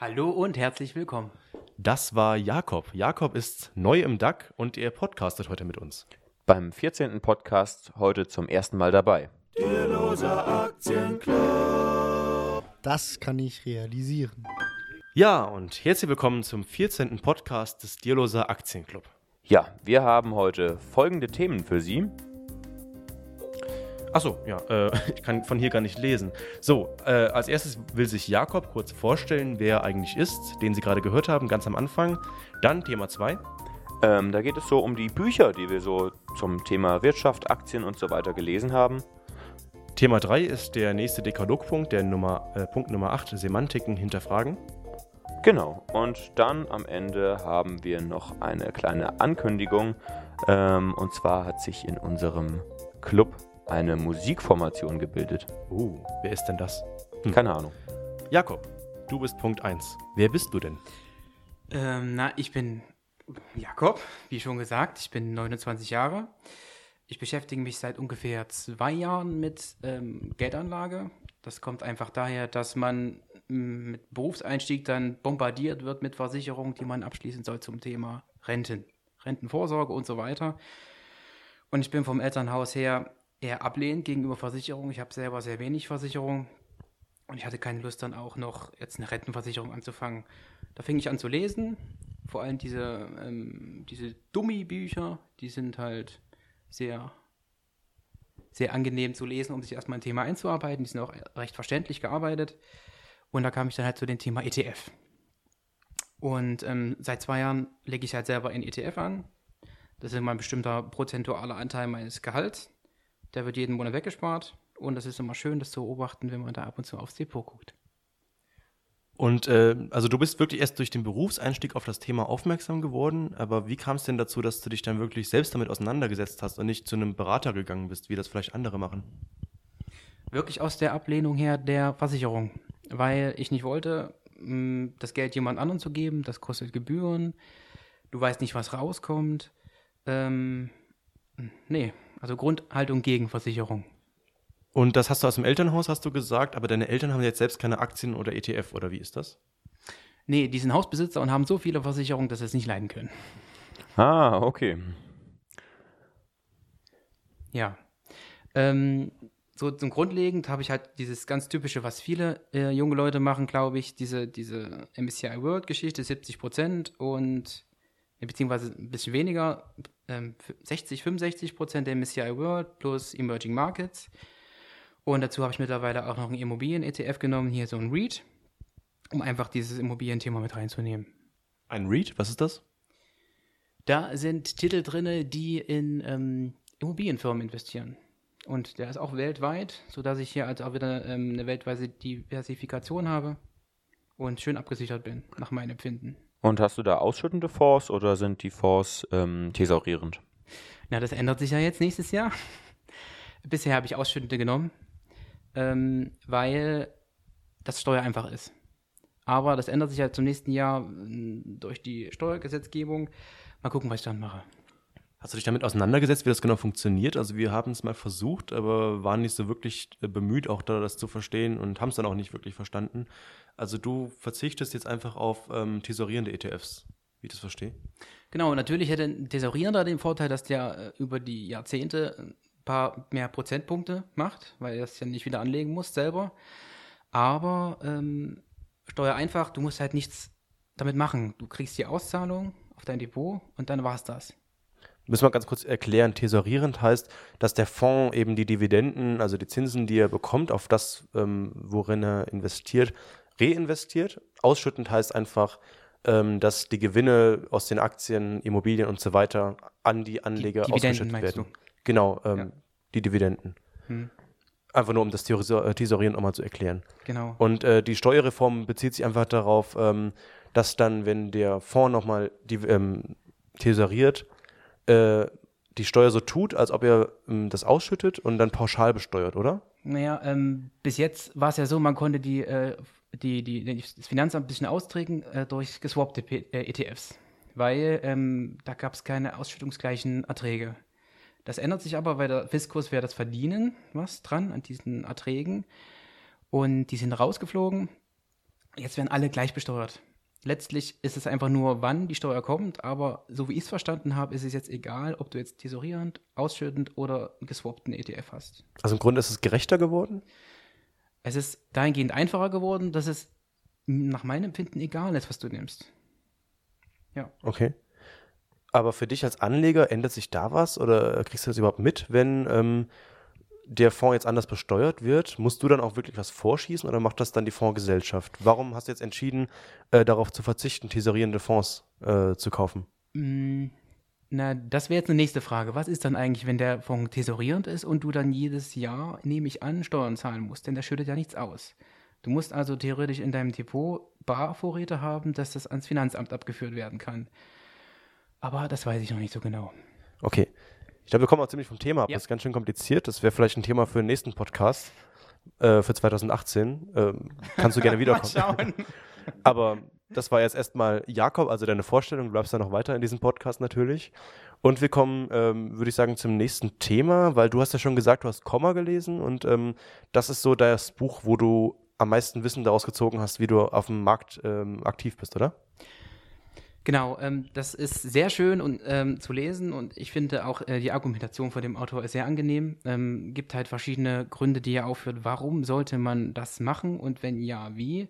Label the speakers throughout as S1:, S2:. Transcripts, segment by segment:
S1: Hallo und herzlich willkommen.
S2: Das war Jakob. Jakob ist neu im DAC und er podcastet heute mit uns.
S3: Beim 14. Podcast heute zum ersten Mal dabei.
S4: Das kann ich realisieren.
S2: Ja, und herzlich willkommen zum 14. Podcast des Dierloser Aktienclub.
S3: Ja, wir haben heute folgende Themen für Sie.
S2: Achso, ja, äh, ich kann von hier gar nicht lesen. So, äh, als erstes will sich Jakob kurz vorstellen, wer er eigentlich ist, den Sie gerade gehört haben, ganz am Anfang. Dann Thema 2.
S3: Ähm, da geht es so um die Bücher, die wir so zum Thema Wirtschaft, Aktien und so weiter gelesen haben.
S2: Thema 3 ist der nächste Dekalogpunkt, der Nummer, äh, Punkt Nummer 8, Semantiken hinterfragen.
S3: Genau, und dann am Ende haben wir noch eine kleine Ankündigung. Ähm, und zwar hat sich in unserem Club eine Musikformation gebildet.
S2: Uh, wer ist denn das? Hm.
S3: Keine Ahnung.
S2: Jakob, du bist Punkt 1. Wer bist du denn?
S1: Ähm, na, ich bin Jakob, wie schon gesagt, ich bin 29 Jahre. Ich beschäftige mich seit ungefähr zwei Jahren mit ähm, Geldanlage. Das kommt einfach daher, dass man mm, mit Berufseinstieg dann bombardiert wird mit Versicherungen, die man abschließen soll zum Thema Renten, Rentenvorsorge und so weiter. Und ich bin vom Elternhaus her eher ablehnend gegenüber Versicherungen. Ich habe selber sehr wenig Versicherung und ich hatte keine Lust dann auch noch jetzt eine Rentenversicherung anzufangen. Da fing ich an zu lesen. Vor allem diese, ähm, diese Dummy-Bücher, die sind halt sehr, sehr angenehm zu lesen, um sich erstmal ein Thema einzuarbeiten. Die sind auch recht verständlich gearbeitet. Und da kam ich dann halt zu dem Thema ETF. Und ähm, seit zwei Jahren lege ich halt selber in ETF an. Das ist immer ein bestimmter prozentualer Anteil meines Gehalts. Der wird jeden Monat weggespart. Und das ist immer schön, das zu beobachten, wenn man da ab und zu aufs Depot guckt.
S2: Und äh, also du bist wirklich erst durch den Berufseinstieg auf das Thema aufmerksam geworden, aber wie kam es denn dazu, dass du dich dann wirklich selbst damit auseinandergesetzt hast und nicht zu einem Berater gegangen bist, wie das vielleicht andere machen?
S1: Wirklich aus der Ablehnung her der Versicherung, weil ich nicht wollte, mh, das Geld jemand anderen zu geben, das kostet Gebühren, du weißt nicht, was rauskommt. Ähm, nee, also Grundhaltung gegen Versicherung.
S2: Und das hast du aus dem Elternhaus, hast du gesagt, aber deine Eltern haben jetzt selbst keine Aktien oder ETF oder wie ist das?
S1: Nee, die sind Hausbesitzer und haben so viele Versicherungen, dass sie es nicht leiden können.
S3: Ah, okay.
S1: Ja. Ähm, so zum Grundlegend habe ich halt dieses ganz typische, was viele äh, junge Leute machen, glaube ich, diese, diese MSCI World Geschichte, 70 Prozent und beziehungsweise ein bisschen weniger, ähm, 60, 65 Prozent der MSCI World plus Emerging Markets. Und dazu habe ich mittlerweile auch noch einen Immobilien-ETF genommen, hier so ein REIT, um einfach dieses Immobilienthema mit reinzunehmen.
S2: Ein REIT, was ist das?
S1: Da sind Titel drin, die in ähm, Immobilienfirmen investieren. Und der ist auch weltweit, sodass ich hier also auch wieder ähm, eine weltweite Diversifikation habe und schön abgesichert bin, nach meinem Empfinden.
S3: Und hast du da ausschüttende Fonds oder sind die Fonds ähm, thesaurierend?
S1: Na, das ändert sich ja jetzt nächstes Jahr. Bisher habe ich ausschüttende genommen, ähm, weil das Steuer einfach ist. Aber das ändert sich ja zum nächsten Jahr äh, durch die Steuergesetzgebung. Mal gucken, was ich dann mache.
S2: Hast du dich damit auseinandergesetzt, wie das genau funktioniert? Also wir haben es mal versucht, aber waren nicht so wirklich äh, bemüht, auch da das zu verstehen und haben es dann auch nicht wirklich verstanden. Also du verzichtest jetzt einfach auf ähm, tesorierende ETFs, wie ich das verstehe.
S1: Genau, natürlich hätte ein Tesorierender den Vorteil, dass der äh, über die Jahrzehnte ein paar mehr Prozentpunkte macht, weil er es ja nicht wieder anlegen muss selber. Aber ähm, Steuer einfach, du musst halt nichts damit machen. Du kriegst die Auszahlung auf dein Depot und dann war es das.
S2: Müssen wir ganz kurz erklären, tesorierend heißt, dass der Fonds eben die Dividenden, also die Zinsen, die er bekommt, auf das, ähm, worin er investiert, reinvestiert. Ausschüttend heißt einfach, ähm, dass die Gewinne aus den Aktien, Immobilien und so weiter an die Anleger
S1: die
S2: ausgeschüttet werden.
S1: Du?
S2: Genau, ähm,
S1: ja.
S2: die Dividenden. Hm. Einfach nur, um das äh, Tesorieren nochmal zu erklären.
S1: Genau.
S2: Und äh, die Steuerreform bezieht sich einfach darauf, ähm, dass dann, wenn der Fonds nochmal ähm, tesoriert, äh, die Steuer so tut, als ob er ähm, das ausschüttet und dann pauschal besteuert, oder?
S1: Naja, ähm, bis jetzt war es ja so, man konnte die, äh, die, die, das Finanzamt ein bisschen austricken äh, durch geswappte P äh, ETFs, weil ähm, da gab es keine ausschüttungsgleichen Erträge. Das ändert sich aber, weil der Fiskus wäre das Verdienen was dran an diesen Erträgen und die sind rausgeflogen jetzt werden alle gleich besteuert. Letztlich ist es einfach nur, wann die Steuer kommt, aber so wie ich es verstanden habe, ist es jetzt egal, ob du jetzt tesorierend, ausschüttend oder einen geswappten ETF hast.
S2: Also im Grunde ist es gerechter geworden?
S1: Es ist dahingehend einfacher geworden, dass es nach meinem Empfinden egal ist, was du nimmst. Ja.
S2: Okay. Aber für dich als Anleger ändert sich da was oder kriegst du das überhaupt mit, wenn ähm, der Fonds jetzt anders besteuert wird? Musst du dann auch wirklich was vorschießen oder macht das dann die Fondsgesellschaft? Warum hast du jetzt entschieden, äh, darauf zu verzichten, tesorierende Fonds äh, zu kaufen?
S1: Mm, Na, das wäre jetzt eine nächste Frage. Was ist dann eigentlich, wenn der Fonds tesorierend ist und du dann jedes Jahr, nehme ich an, Steuern zahlen musst? Denn der schüttet ja nichts aus. Du musst also theoretisch in deinem Depot Barvorräte haben, dass das ans Finanzamt abgeführt werden kann. Aber das weiß ich noch nicht so genau.
S2: Okay. Ich glaube, wir kommen auch ziemlich vom Thema ab.
S1: Ja.
S2: Das ist ganz schön kompliziert. Das wäre vielleicht ein Thema für den nächsten Podcast, äh, für 2018. Ähm, kannst du gerne
S1: Mal
S2: wiederkommen.
S1: schauen.
S2: Aber das war jetzt erstmal Jakob, also deine Vorstellung. Du bleibst ja noch weiter in diesem Podcast natürlich. Und wir kommen, ähm, würde ich sagen, zum nächsten Thema, weil du hast ja schon gesagt, du hast Komma gelesen und ähm, das ist so das Buch, wo du am meisten Wissen daraus gezogen hast, wie du auf dem Markt ähm, aktiv bist, oder?
S1: Genau, ähm, das ist sehr schön und, ähm, zu lesen und ich finde auch äh, die Argumentation von dem Autor ist sehr angenehm. Ähm, gibt halt verschiedene Gründe, die er aufführt, warum sollte man das machen und wenn ja, wie.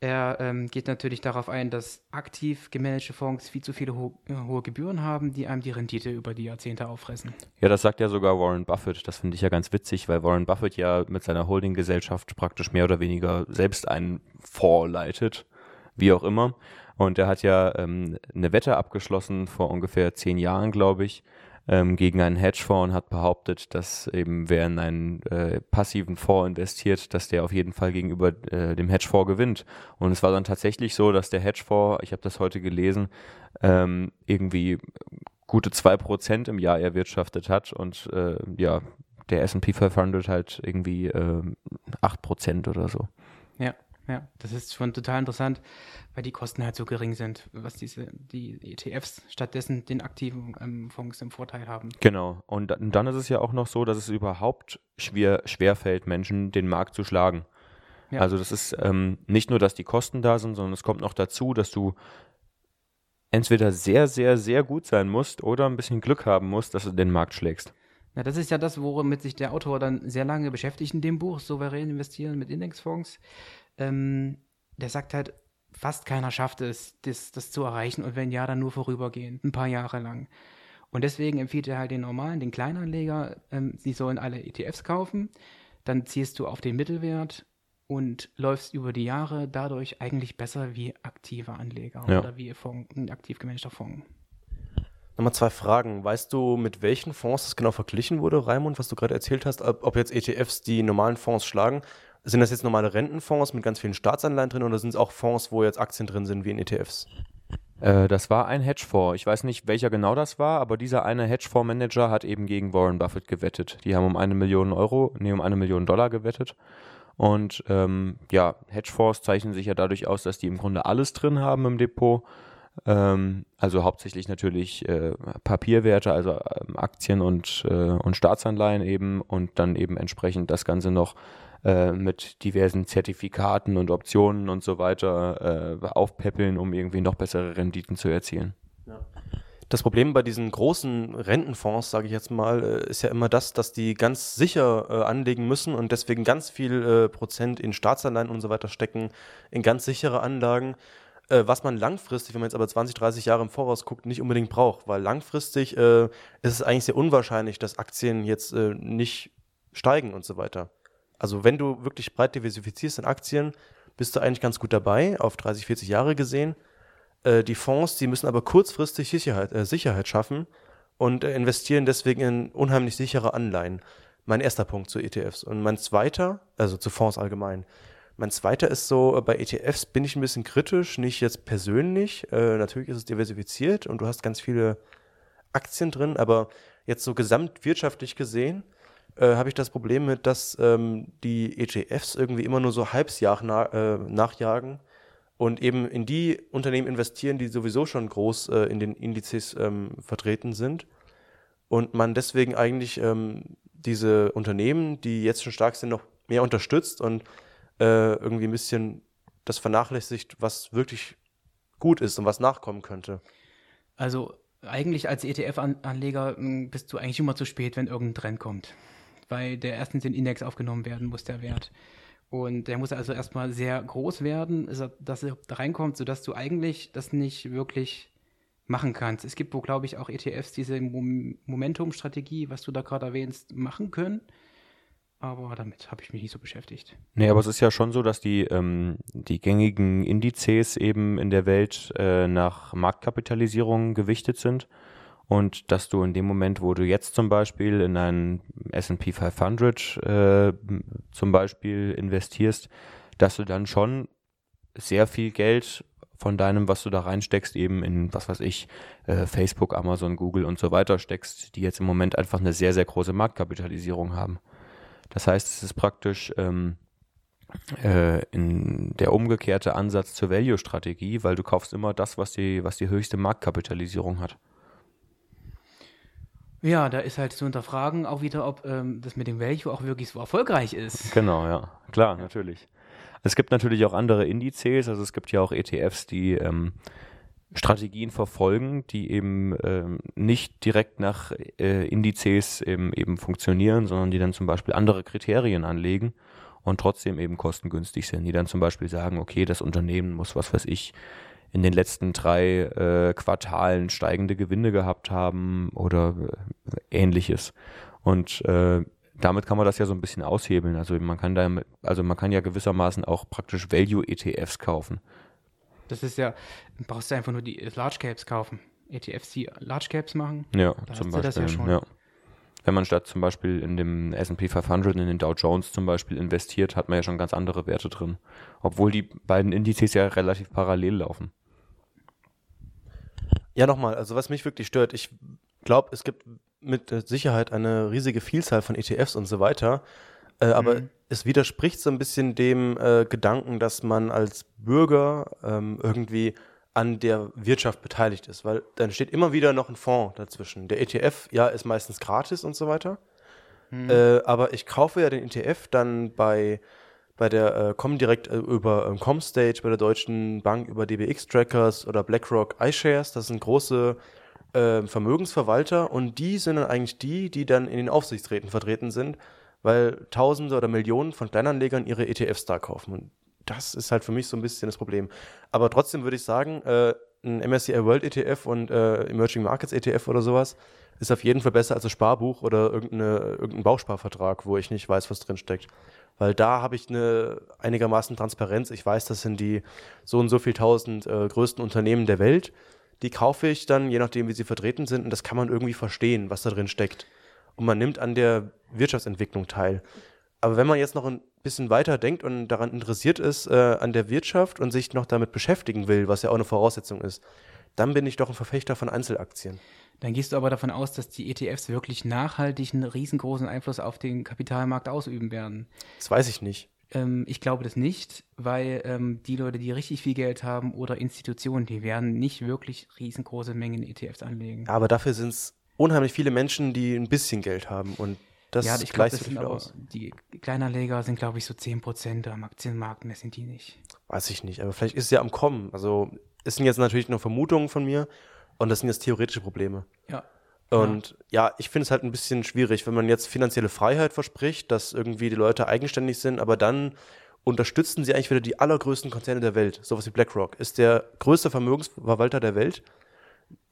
S1: Er ähm, geht natürlich darauf ein, dass aktiv gemanagte Fonds viel zu viele ho äh, hohe Gebühren haben, die einem die Rendite über die Jahrzehnte auffressen.
S3: Ja, das sagt ja sogar Warren Buffett. Das finde ich ja ganz witzig, weil Warren Buffett ja mit seiner Holdinggesellschaft praktisch mehr oder weniger selbst einen Fonds leitet, wie auch immer. Und er hat ja ähm, eine Wette abgeschlossen vor ungefähr zehn Jahren, glaube ich, ähm, gegen einen Hedgefonds und hat behauptet, dass eben wer in einen äh, passiven Fonds investiert, dass der auf jeden Fall gegenüber äh, dem Hedgefonds gewinnt. Und es war dann tatsächlich so, dass der Hedgefonds, ich habe das heute gelesen, ähm, irgendwie gute 2% im Jahr erwirtschaftet hat und äh, ja, der S&P 500 halt irgendwie äh, 8% oder so.
S1: Ja, ja, das ist schon total interessant, weil die Kosten halt so gering sind, was diese die ETFs stattdessen den aktiven ähm, Fonds im Vorteil haben.
S3: Genau. Und da- dann ist es ja auch noch so, dass es überhaupt schwer, schwerfällt, Menschen den Markt zu schlagen.
S1: Ja.
S3: Also das ist ähm, nicht nur, dass die Kosten da sind, sondern es kommt noch dazu, dass du entweder sehr, sehr, sehr gut sein musst oder ein bisschen Glück haben musst, dass du den Markt schlägst.
S1: Ja, das ist ja das, womit sich der Autor dann sehr lange beschäftigt in dem Buch, souverän investieren mit Indexfonds. Ähm, der sagt halt, fast keiner schafft es, das, das zu erreichen und wenn ja, dann nur vorübergehend, ein paar Jahre lang. Und deswegen empfiehlt er halt den normalen, den Kleinanleger, ähm, sie sollen alle ETFs kaufen, dann ziehst du auf den Mittelwert und läufst über die Jahre dadurch eigentlich besser wie aktive Anleger
S3: Ja.
S1: oder wie Fonds, ein aktiv gemanagter Fonds.
S2: Nochmal zwei Fragen. Weißt du, mit welchen Fonds das genau verglichen wurde, Raimund, was du gerade erzählt hast? Ob, ob jetzt ETFs die normalen Fonds schlagen? Sind das jetzt normale Rentenfonds mit ganz vielen Staatsanleihen drin oder sind es auch Fonds, wo jetzt Aktien drin sind, wie in ETFs?
S3: Äh, das war ein Hedgefonds. Ich weiß nicht, welcher genau das war, aber dieser eine Hedgefondsmanager hat eben gegen Warren Buffett gewettet. Die haben um eine Million Euro, nee, um eine Million Dollar gewettet. Und ähm, ja, Hedgefonds zeichnen sich ja dadurch aus, dass die im Grunde alles drin haben im Depot. Ähm, also hauptsächlich natürlich äh, Papierwerte, also ähm, Aktien und, äh, und Staatsanleihen eben und dann eben entsprechend das Ganze noch äh, mit diversen Zertifikaten und Optionen und so weiter äh, aufpäppeln, um irgendwie noch bessere Renditen zu erzielen.
S2: Das Problem bei diesen großen Rentenfonds, sage ich jetzt mal, äh, ist ja immer das, dass die ganz sicher äh, anlegen müssen und deswegen ganz viel äh, Prozent in Staatsanleihen und so weiter stecken, in ganz sichere Anlagen, äh, was man langfristig, wenn man jetzt aber 20, 30 Jahre im Voraus guckt, nicht unbedingt braucht, weil langfristig ist es eigentlich sehr unwahrscheinlich, dass Aktien jetzt nicht steigen und so weiter. Also wenn du wirklich breit diversifizierst in Aktien, bist du eigentlich ganz gut dabei, auf 30, 40 Jahre gesehen. Äh, die Fonds, die müssen aber kurzfristig Sicherheit, äh, Sicherheit schaffen und äh, investieren deswegen in unheimlich sichere Anleihen. Mein erster Punkt zu ETFs. Und mein zweiter, also zu Fonds allgemein. Mein zweiter ist so, äh, bei ETFs bin ich ein bisschen kritisch, nicht jetzt persönlich. Äh, natürlich ist es diversifiziert und du hast ganz viele Aktien drin, aber jetzt so gesamtwirtschaftlich gesehen äh, habe ich das Problem mit, dass ähm, die ETFs irgendwie immer nur so halbsjahr na, äh, nachjagen und eben in die Unternehmen investieren, die sowieso schon groß äh, in den Indizes ähm, vertreten sind und man deswegen eigentlich ähm, diese Unternehmen, die jetzt schon stark sind, noch mehr unterstützt und äh, irgendwie ein bisschen das vernachlässigt, was wirklich gut ist und was nachkommen könnte.
S1: Also eigentlich als ETF-Anleger hm, bist du eigentlich immer zu spät, wenn irgendein Trend kommt. Weil der erstens in den Index aufgenommen werden muss, der Wert. Und der muss also erstmal sehr groß werden, dass er da reinkommt, sodass du eigentlich das nicht wirklich machen kannst. Es gibt wo, glaube ich, auch ETFs, diese Momentum-Strategie, was du da gerade erwähnst, machen können. Aber damit habe ich mich nicht so beschäftigt.
S3: Nee, aber es ist ja schon so, dass die, ähm, die gängigen Indizes eben in der Welt äh, nach Marktkapitalisierung gewichtet sind. Und dass du in dem Moment, wo du jetzt zum Beispiel in einen S&P 500 äh, zum Beispiel investierst, dass du dann schon sehr viel Geld von deinem, was du da reinsteckst, eben in, was weiß ich, äh, Facebook, Amazon, Google und so weiter steckst, die jetzt im Moment einfach eine sehr, sehr große Marktkapitalisierung haben. Das heißt, es ist praktisch ähm, äh, der umgekehrte Ansatz zur Value-Strategie, weil du kaufst immer das, was die, was die höchste Marktkapitalisierung hat.
S1: Ja, da ist halt zu hinterfragen auch wieder, ob ähm, das mit dem Value auch wirklich so erfolgreich ist.
S3: Genau, ja, klar, natürlich. Es gibt natürlich auch andere Indizes, also es gibt ja auch ETFs, die ähm, Strategien verfolgen, die eben ähm, nicht direkt nach äh, Indizes eben, eben funktionieren, sondern die dann zum Beispiel andere Kriterien anlegen und trotzdem eben kostengünstig sind, die dann zum Beispiel sagen, okay, das Unternehmen muss, was weiß ich, in den letzten drei äh, Quartalen steigende Gewinne gehabt haben oder äh, ähnliches. Und äh, damit kann man das ja so ein bisschen aushebeln. Also man kann da, also man kann ja gewissermaßen auch praktisch Value-ETFs kaufen.
S1: Das ist ja, brauchst du einfach nur die Large Caps kaufen. ETFs, die Large Caps machen.
S3: Ja, zum Beispiel. Ja, ja. Wenn man statt zum Beispiel in dem S&P 500 in den Dow Jones zum Beispiel investiert, hat man ja schon ganz andere Werte drin. Obwohl die beiden Indizes ja relativ parallel laufen.
S2: Ja, nochmal, also was mich wirklich stört, ich glaube, es gibt mit Sicherheit eine riesige Vielzahl von ETFs und so weiter, äh, aber mhm. es widerspricht so ein bisschen dem äh, Gedanken, dass man als Bürger ähm, irgendwie an der Wirtschaft beteiligt ist, weil dann steht immer wieder noch ein Fonds dazwischen. Der ETF, ja, ist meistens gratis und so weiter, mhm. äh, aber ich kaufe ja den ETF dann bei bei der äh, kommen direkt äh, über ähm, Comstage, bei der Deutschen Bank über DBX Trackers oder BlackRock iShares. Das sind große äh, Vermögensverwalter und die sind dann eigentlich die, die dann in den Aufsichtsräten vertreten sind, weil Tausende oder Millionen von Kleinanlegern ihre ETFs da kaufen. Und das ist halt für mich so ein bisschen das Problem. Aber trotzdem würde ich sagen, äh, ein MSCI World ETF und äh, Emerging Markets ETF oder sowas ist auf jeden Fall besser als ein Sparbuch oder irgendeine, irgendein Bausparvertrag, wo ich nicht weiß, was drin steckt weil da habe ich eine einigermaßen Transparenz. Ich weiß, das sind die so und so viel tausend äh, größten Unternehmen der Welt. Die kaufe ich dann, je nachdem, wie sie vertreten sind, und das kann man irgendwie verstehen, was da drin steckt. Und man nimmt an der Wirtschaftsentwicklung teil. Aber wenn man jetzt noch ein bisschen weiter denkt und daran interessiert ist, äh, an der Wirtschaft und sich noch damit beschäftigen will, was ja auch eine Voraussetzung ist, dann bin ich doch ein Verfechter von Einzelaktien.
S1: Dann gehst du aber davon aus, dass die ETFs wirklich nachhaltig einen riesengroßen Einfluss auf den Kapitalmarkt ausüben werden.
S2: Das weiß ich nicht.
S1: Ähm, ich glaube das nicht, weil ähm, die Leute, die richtig viel Geld haben oder Institutionen, die werden nicht wirklich riesengroße Mengen ETFs anlegen.
S2: Aber dafür sind es unheimlich viele Menschen, die ein bisschen Geld haben und das
S1: ja, ich glaub, das sind aber, aus. Die Kleinanleger sind, glaube ich, so 10% am Aktienmarkt, mehr sind die nicht.
S2: Weiß ich nicht, aber vielleicht ist es ja am Kommen. Also es sind jetzt natürlich nur Vermutungen von mir und das sind jetzt theoretische Probleme.
S1: Ja.
S2: Und ja, ja ich finde es halt ein bisschen schwierig, wenn man jetzt finanzielle Freiheit verspricht, dass irgendwie die Leute eigenständig sind, aber dann unterstützen sie eigentlich wieder die allergrößten Konzerne der Welt. Sowas wie BlackRock ist der größte Vermögensverwalter der Welt.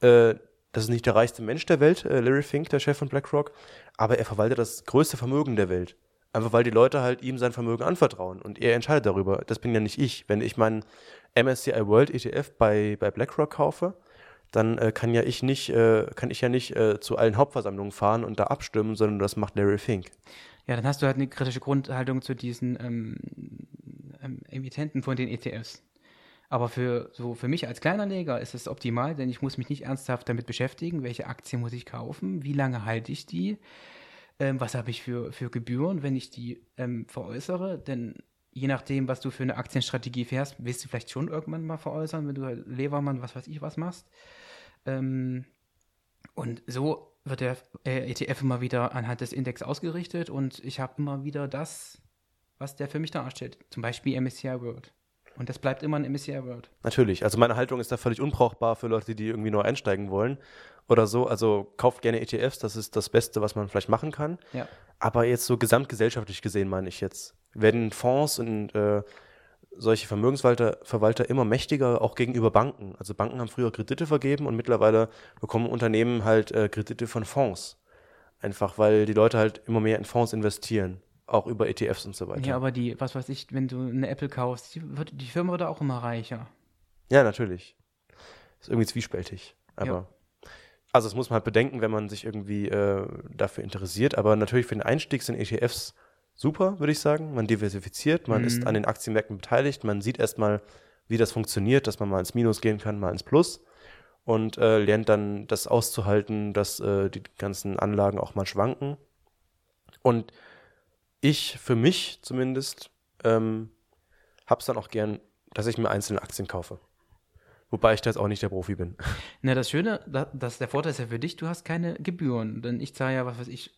S2: Äh, das ist nicht der reichste Mensch der Welt, äh, Larry Fink, der Chef von BlackRock, aber er verwaltet das größte Vermögen der Welt. Einfach weil die Leute halt ihm sein Vermögen anvertrauen und er entscheidet darüber. Das bin ja nicht ich. Wenn ich meinen MSCI World ETF bei, bei BlackRock kaufe, dann äh, kann ja ich nicht, äh, kann ich ja nicht äh, zu allen Hauptversammlungen fahren und da abstimmen, sondern das macht Larry Fink.
S1: Ja, dann hast du halt eine kritische Grundhaltung zu diesen ähm, ähm, Emittenten von den ETFs. Aber für, so für mich als Kleinanleger ist es optimal, denn ich muss mich nicht ernsthaft damit beschäftigen, welche Aktien muss ich kaufen, wie lange halte ich die, ähm, was habe ich für, für Gebühren, wenn ich die ähm, veräußere, denn je nachdem, was du für eine Aktienstrategie fährst, willst du vielleicht schon irgendwann mal veräußern, wenn du Levermann, was weiß ich, was machst. Ähm, und so wird der äh, ETF immer wieder anhand des Index ausgerichtet und ich habe immer wieder das, was der für mich darstellt. Zum Beispiel MSCI World. Und das bleibt immer ein MSCI World.
S2: Natürlich. Also meine Haltung ist da völlig unbrauchbar für Leute, die irgendwie neu einsteigen wollen oder so. Also kauft gerne ETFs, das ist das Beste, was man vielleicht machen kann.
S1: Ja.
S2: Aber jetzt so gesamtgesellschaftlich gesehen meine ich jetzt, werden Fonds und äh, solche Vermögensverwalter Verwalter immer mächtiger, auch gegenüber Banken. Also Banken haben früher Kredite vergeben und mittlerweile bekommen Unternehmen halt äh, Kredite von Fonds. Einfach weil die Leute halt immer mehr in Fonds investieren, auch über ETFs und so weiter.
S1: Ja, aber die, was weiß ich, wenn du eine Apple kaufst, die, wird, die Firma wird auch immer reicher.
S2: Ja, natürlich. Ist irgendwie zwiespältig. Aber.
S1: Ja.
S2: Also das muss man halt bedenken, wenn man sich irgendwie äh, dafür interessiert. Aber natürlich für den Einstieg sind ETFs super, würde ich sagen. Man diversifiziert, man
S1: Mhm.
S2: ist an den Aktienmärkten beteiligt, man sieht erstmal, wie das funktioniert, dass man mal ins Minus gehen kann, mal ins Plus und äh, lernt dann das auszuhalten, dass äh, die ganzen Anlagen auch mal schwanken. Und ich, für mich zumindest, ähm, hab's dann auch gern, dass ich mir einzelne Aktien kaufe. Wobei ich da jetzt auch nicht der Profi bin.
S1: Na, das Schöne, da, das, der Vorteil ist ja für dich, du hast keine Gebühren. Denn ich zahle ja, was weiß ich,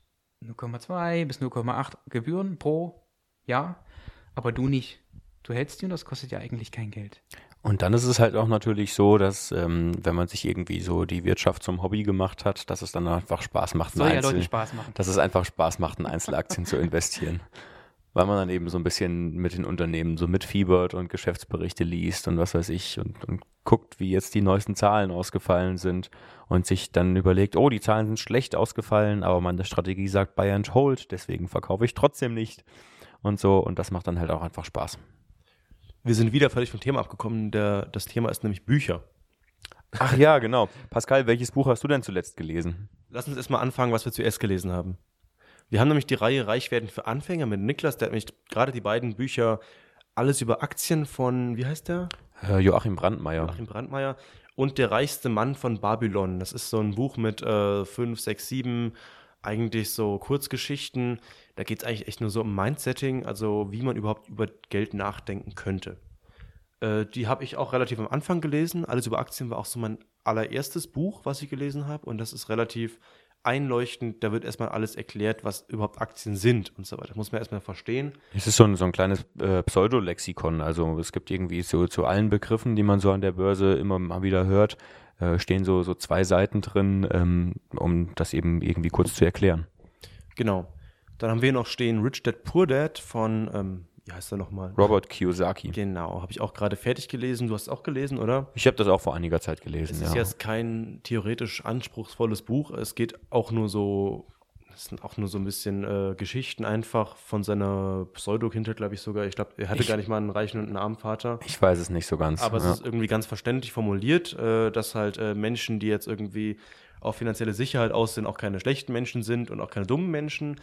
S1: 0,2 bis 0,8 Gebühren pro Jahr, aber du nicht. Du hältst die und das kostet ja eigentlich kein Geld.
S3: Und dann ist es halt auch natürlich so, dass ähm, wenn man sich irgendwie so die Wirtschaft zum Hobby gemacht hat, dass es dann einfach Spaß macht,
S1: Soll ja
S3: Einzel-
S1: Leuten Spaß machen.
S3: dass es einfach Spaß macht, in Einzelaktien zu investieren. Weil man dann eben so ein bisschen mit den Unternehmen so mitfiebert und Geschäftsberichte liest und was weiß ich und, und guckt, wie jetzt die neuesten Zahlen ausgefallen sind und sich dann überlegt, oh, die Zahlen sind schlecht ausgefallen, aber meine Strategie sagt Buy and Hold, deswegen verkaufe ich trotzdem nicht und so und das macht dann halt auch einfach Spaß.
S2: Wir sind wieder völlig vom Thema abgekommen. Der, das Thema ist nämlich Bücher.
S3: Ach ja, genau. Pascal, welches Buch hast du denn zuletzt gelesen?
S2: Lass uns erstmal anfangen, was wir zuerst gelesen haben. Wir haben nämlich die Reihe Reich werden für Anfänger mit Niklas, der hat nämlich gerade die beiden Bücher Alles über Aktien von, wie heißt der?
S3: Äh, Joachim Brandmeier.
S2: Joachim Brandmeier und Der reichste Mann von Babylon. Das ist so ein Buch mit äh, fünf, sechs, sieben eigentlich so Kurzgeschichten. Da geht es eigentlich echt nur so um Mindsetting, also wie man überhaupt über Geld nachdenken könnte. Äh, die habe ich auch relativ am Anfang gelesen. Alles über Aktien war auch so mein allererstes Buch, was ich gelesen habe. Und das ist relativ einleuchtend. Da wird erstmal alles erklärt, was überhaupt Aktien sind und so weiter. Muss man erstmal verstehen.
S3: Es ist so ein, so ein kleines äh, Pseudolexikon. Also es gibt irgendwie so zu allen Begriffen, die man so an der Börse immer mal wieder hört, äh, stehen so, so zwei Seiten drin, ähm, um das eben irgendwie kurz zu erklären.
S2: Genau. Dann haben wir noch stehen Rich Dad Poor Dad von, ähm, wie heißt er nochmal?
S3: Robert Kiyosaki.
S2: Genau, habe ich auch gerade fertig gelesen. Du hast es auch gelesen, oder?
S3: Ich habe das auch vor einiger Zeit gelesen.
S2: Es
S3: ja.
S2: ist jetzt kein theoretisch anspruchsvolles Buch. Es geht auch nur so, es sind auch nur so ein bisschen äh, Geschichten einfach von seiner Pseudo-Kindheit, glaube ich sogar. Ich glaube, er hatte
S3: Ich-
S2: gar nicht mal einen reichen und einen armen Vater.
S3: ich weiß es nicht so ganz.
S2: Aber
S3: ja.
S2: es ist irgendwie ganz verständlich formuliert, äh, dass halt äh, Menschen, die jetzt irgendwie auf finanzielle Sicherheit aus sind, auch keine schlechten Menschen sind und auch keine dummen Menschen.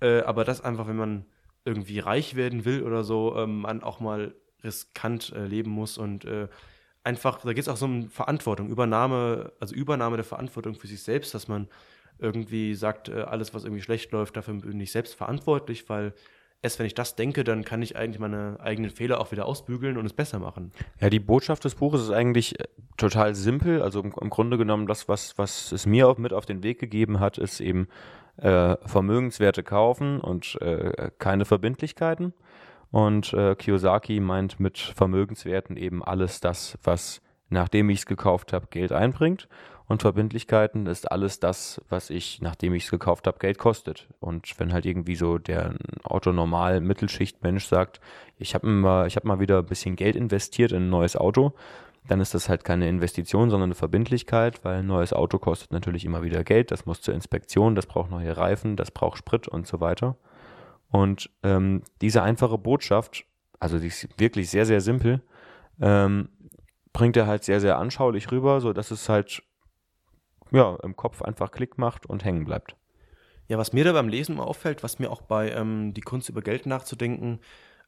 S2: Äh, aber das einfach, wenn man irgendwie reich werden will oder so, ähm, man auch mal riskant äh, leben muss und äh, einfach, da geht es auch so um Verantwortung, Übernahme, also Übernahme der Verantwortung für sich selbst, dass man irgendwie sagt, äh, alles, was irgendwie schlecht läuft, dafür bin ich selbst verantwortlich, weil erst wenn ich das denke, dann kann ich eigentlich meine eigenen Fehler auch wieder ausbügeln und es besser machen.
S3: Ja, die Botschaft des Buches ist eigentlich äh, total simpel. Also im, Grunde genommen, das, was, was es mir auch mit auf den Weg gegeben hat, ist eben äh, Vermögenswerte kaufen und äh, keine Verbindlichkeiten. Und äh, Kiyosaki meint mit Vermögenswerten eben alles das, was nachdem ich es gekauft habe, Geld einbringt. Und Verbindlichkeiten ist alles das, was ich, nachdem ich es gekauft habe, Geld kostet. Und wenn halt irgendwie so der autonormal Mittelschichtmensch sagt, ich habe mal, habe mal wieder ein bisschen Geld investiert in ein neues Auto, dann ist das halt keine Investition, sondern eine Verbindlichkeit, weil ein neues Auto kostet natürlich immer wieder Geld. Das muss zur Inspektion, das braucht neue Reifen, das braucht Sprit und so weiter. Und ähm, diese einfache Botschaft, also die ist wirklich sehr, sehr simpel, ähm, bringt er halt sehr, sehr anschaulich rüber, so dass es halt ja im Kopf einfach Klick macht und hängen bleibt.
S2: Ja, was mir da beim Lesen immer auffällt, was mir auch bei ähm, Die Kunst über Geld nachzudenken